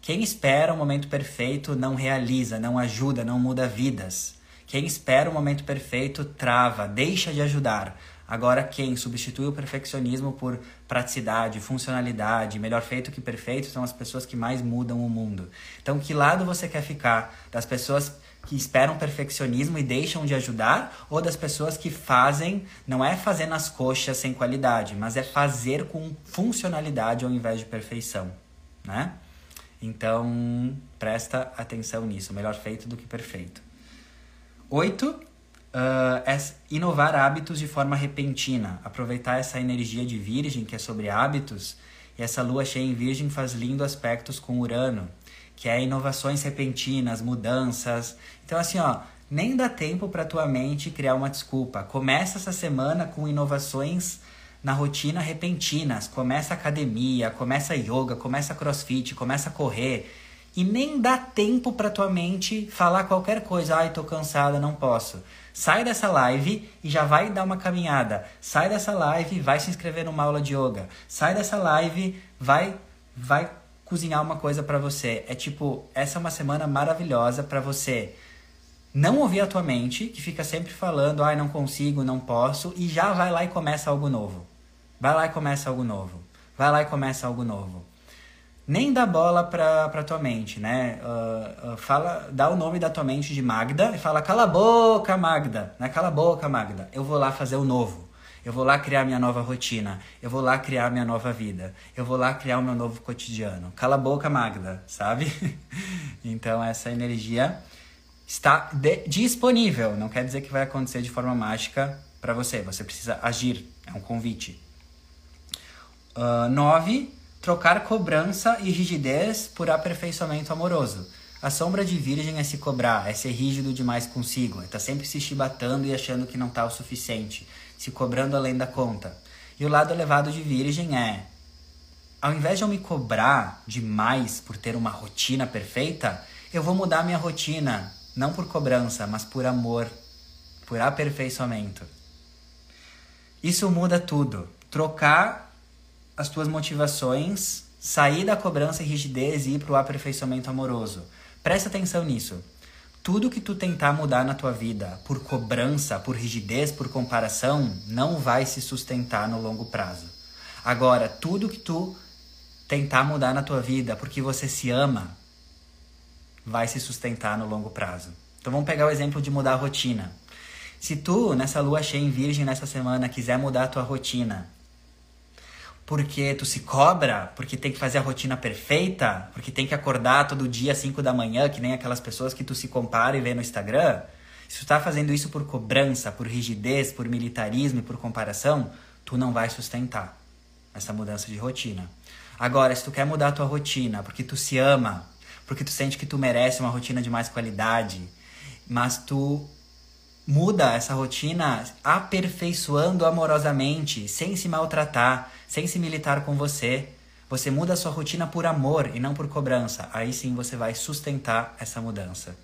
Quem espera o momento perfeito não realiza, não ajuda, não muda vidas. Quem espera o momento perfeito trava, deixa de ajudar. Agora, quem substitui o perfeccionismo por praticidade, funcionalidade, melhor feito que perfeito, são as pessoas que mais mudam o mundo. Então, que lado você quer ficar? Das pessoas que esperam perfeccionismo e deixam de ajudar, ou das pessoas que fazem, não é fazer nas coxas sem qualidade, mas é fazer com funcionalidade ao invés de perfeição, né? Então, presta atenção nisso. Melhor feito do que perfeito. Oito, uh, é inovar hábitos de forma repentina. Aproveitar essa energia de virgem, que é sobre hábitos, e essa lua cheia em virgem faz lindo aspectos com Urano, que é inovações repentinas, mudanças. Então, assim, ó, nem dá tempo para tua mente criar uma desculpa. Começa essa semana com inovações na rotina repentinas. Começa academia, começa yoga, começa crossfit, começa a correr. E nem dá tempo para tua mente falar qualquer coisa. Ai, tô cansada, não posso. Sai dessa live e já vai dar uma caminhada. Sai dessa live, vai se inscrever numa aula de yoga. Sai dessa live, vai vai cozinhar uma coisa para você. É tipo, essa é uma semana maravilhosa para você não ouvir a tua mente, que fica sempre falando, ai, não consigo, não posso, e já vai lá e começa algo novo. Vai lá e começa algo novo. Vai lá e começa algo novo. Nem dá bola pra, pra tua mente, né? Uh, uh, fala, dá o nome da tua mente de Magda e fala, cala a boca, Magda. Né? Cala a boca, Magda. Eu vou lá fazer o novo. Eu vou lá criar minha nova rotina. Eu vou lá criar minha nova vida. Eu vou lá criar o meu novo cotidiano. Cala a boca, Magda, sabe? então essa energia está disponível. Não quer dizer que vai acontecer de forma mágica para você. Você precisa agir. É um convite. 9. Uh, trocar cobrança e rigidez por aperfeiçoamento amoroso. A sombra de virgem é se cobrar, é ser rígido demais consigo, é estar tá sempre se chibatando e achando que não está o suficiente, se cobrando além da conta. E o lado elevado de virgem é, ao invés de eu me cobrar demais por ter uma rotina perfeita, eu vou mudar minha rotina, não por cobrança, mas por amor, por aperfeiçoamento. Isso muda tudo. Trocar as tuas motivações, sair da cobrança e rigidez e ir para o aperfeiçoamento amoroso. Presta atenção nisso. Tudo que tu tentar mudar na tua vida por cobrança, por rigidez, por comparação, não vai se sustentar no longo prazo. Agora, tudo que tu tentar mudar na tua vida porque você se ama, vai se sustentar no longo prazo. Então vamos pegar o exemplo de mudar a rotina. Se tu, nessa lua cheia em virgem nessa semana, quiser mudar a tua rotina porque tu se cobra, porque tem que fazer a rotina perfeita, porque tem que acordar todo dia às 5 da manhã, que nem aquelas pessoas que tu se compara e vê no Instagram, se tu tá fazendo isso por cobrança, por rigidez, por militarismo e por comparação, tu não vai sustentar essa mudança de rotina. Agora, se tu quer mudar a tua rotina porque tu se ama, porque tu sente que tu merece uma rotina de mais qualidade, mas tu muda essa rotina aperfeiçoando amorosamente, sem se maltratar, sem se militar com você. Você muda a sua rotina por amor e não por cobrança. Aí sim você vai sustentar essa mudança.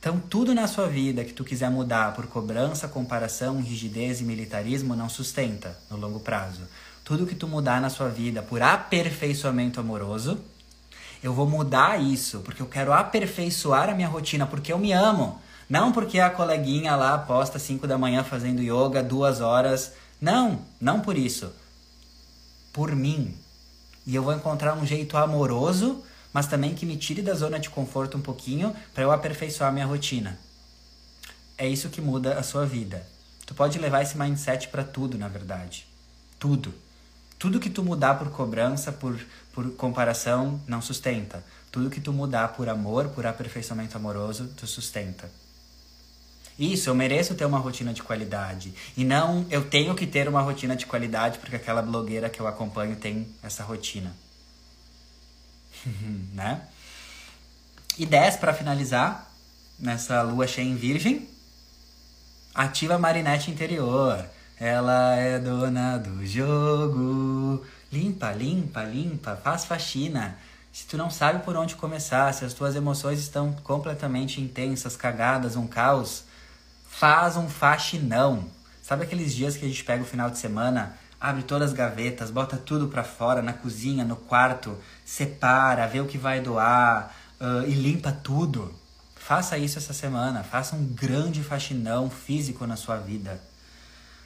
Então, tudo na sua vida que tu quiser mudar por cobrança, comparação, rigidez e militarismo não sustenta no longo prazo. Tudo que tu mudar na sua vida por aperfeiçoamento amoroso, eu vou mudar isso, porque eu quero aperfeiçoar a minha rotina, porque eu me amo. Não porque a coleguinha lá posta 5 da manhã fazendo yoga duas horas. Não, não por isso. Por mim. E eu vou encontrar um jeito amoroso, mas também que me tire da zona de conforto um pouquinho para eu aperfeiçoar minha rotina. É isso que muda a sua vida. Tu pode levar esse mindset para tudo, na verdade. Tudo. Tudo que tu mudar por cobrança, por, por comparação, não sustenta. Tudo que tu mudar por amor, por aperfeiçoamento amoroso, tu sustenta. Isso, eu mereço ter uma rotina de qualidade. E não eu tenho que ter uma rotina de qualidade porque aquela blogueira que eu acompanho tem essa rotina. né? E 10 para finalizar, nessa lua cheia em virgem, ativa a marinete interior. Ela é dona do jogo. Limpa, limpa, limpa, faz faxina. Se tu não sabe por onde começar, se as tuas emoções estão completamente intensas, cagadas, um caos, faz um faxinão. Sabe aqueles dias que a gente pega o final de semana, abre todas as gavetas, bota tudo para fora, na cozinha, no quarto, separa, vê o que vai doar uh, e limpa tudo? Faça isso essa semana, faça um grande faxinão físico na sua vida.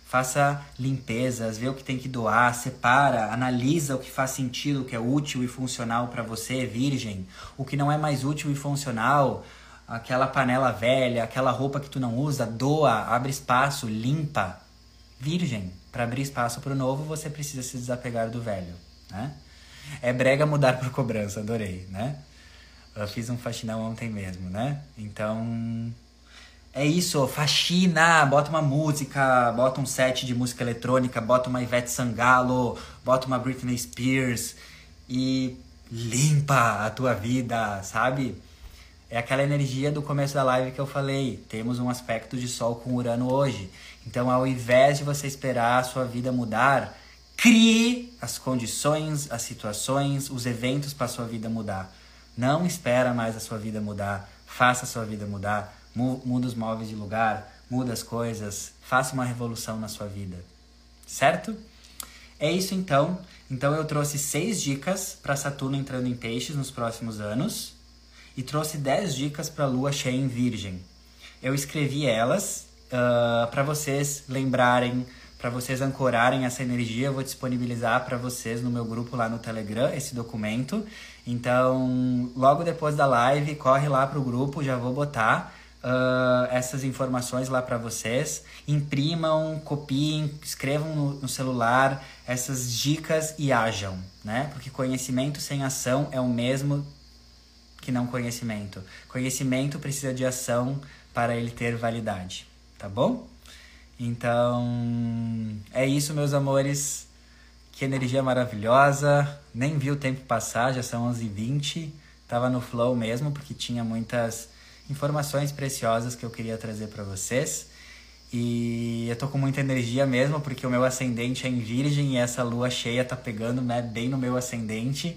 Faça limpezas, vê o que tem que doar, separa, analisa o que faz sentido, o que é útil e funcional para você, virgem, o que não é mais útil e funcional, aquela panela velha, aquela roupa que tu não usa, doa, abre espaço, limpa. Virgem, para abrir espaço para o novo, você precisa se desapegar do velho, né? É brega mudar por cobrança, adorei, né? Eu fiz um faxinão ontem mesmo, né? Então. É isso, faxina, bota uma música, bota um set de música eletrônica, bota uma Ivete Sangalo, bota uma Britney Spears e limpa a tua vida, sabe? É aquela energia do começo da live que eu falei. Temos um aspecto de Sol com Urano hoje. Então, ao invés de você esperar a sua vida mudar, crie as condições, as situações, os eventos para a sua vida mudar. Não espera mais a sua vida mudar. Faça a sua vida mudar. Muda os móveis de lugar, muda as coisas, faça uma revolução na sua vida. Certo? É isso então. Então eu trouxe seis dicas para Saturno entrando em peixes nos próximos anos e trouxe dez dicas para Lua cheia em Virgem. Eu escrevi elas uh, para vocês lembrarem, para vocês ancorarem essa energia. Eu vou disponibilizar para vocês no meu grupo lá no Telegram esse documento. Então, logo depois da live, corre lá pro grupo, já vou botar uh, essas informações lá para vocês. Imprimam, copiem, escrevam no, no, celular essas dicas e ajam, né? Porque conhecimento sem ação é o mesmo que não conhecimento. Conhecimento precisa de ação para ele ter validade, tá bom? Então, é isso, meus amores. Que energia maravilhosa. Nem vi o tempo passar, já são 11h20. Tava no flow mesmo, porque tinha muitas informações preciosas que eu queria trazer para vocês. E eu tô com muita energia mesmo, porque o meu ascendente é em virgem e essa lua cheia tá pegando né, bem no meu ascendente.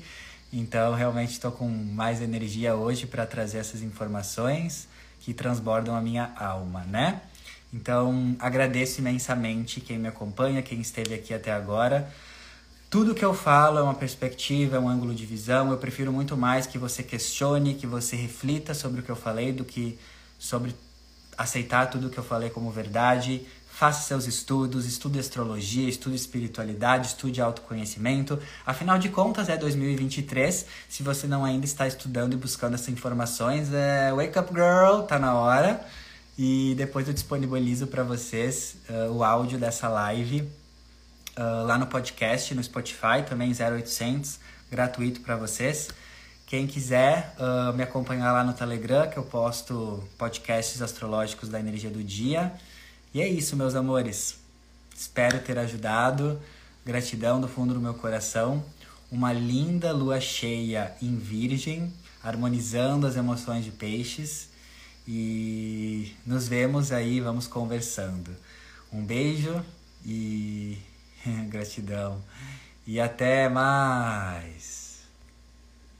Então, realmente estou com mais energia hoje para trazer essas informações que transbordam a minha alma, né? Então, agradeço imensamente quem me acompanha, quem esteve aqui até agora. Tudo que eu falo é uma perspectiva, é um ângulo de visão. Eu prefiro muito mais que você questione, que você reflita sobre o que eu falei, do que sobre aceitar tudo que eu falei como verdade. Faça seus estudos, estude astrologia, estude espiritualidade, estude autoconhecimento. Afinal de contas, é 2023. Se você não ainda está estudando e buscando essas informações, é Wake Up Girl, tá na hora. E depois eu disponibilizo para vocês uh, o áudio dessa live uh, lá no podcast, no Spotify, também 0800, gratuito para vocês. Quem quiser uh, me acompanhar lá no Telegram, que eu posto podcasts astrológicos da energia do dia. E é isso, meus amores. Espero ter ajudado. Gratidão do fundo do meu coração. Uma linda lua cheia em Virgem, harmonizando as emoções de peixes. E nos vemos aí, vamos conversando. Um beijo e Gratidão. E até mais.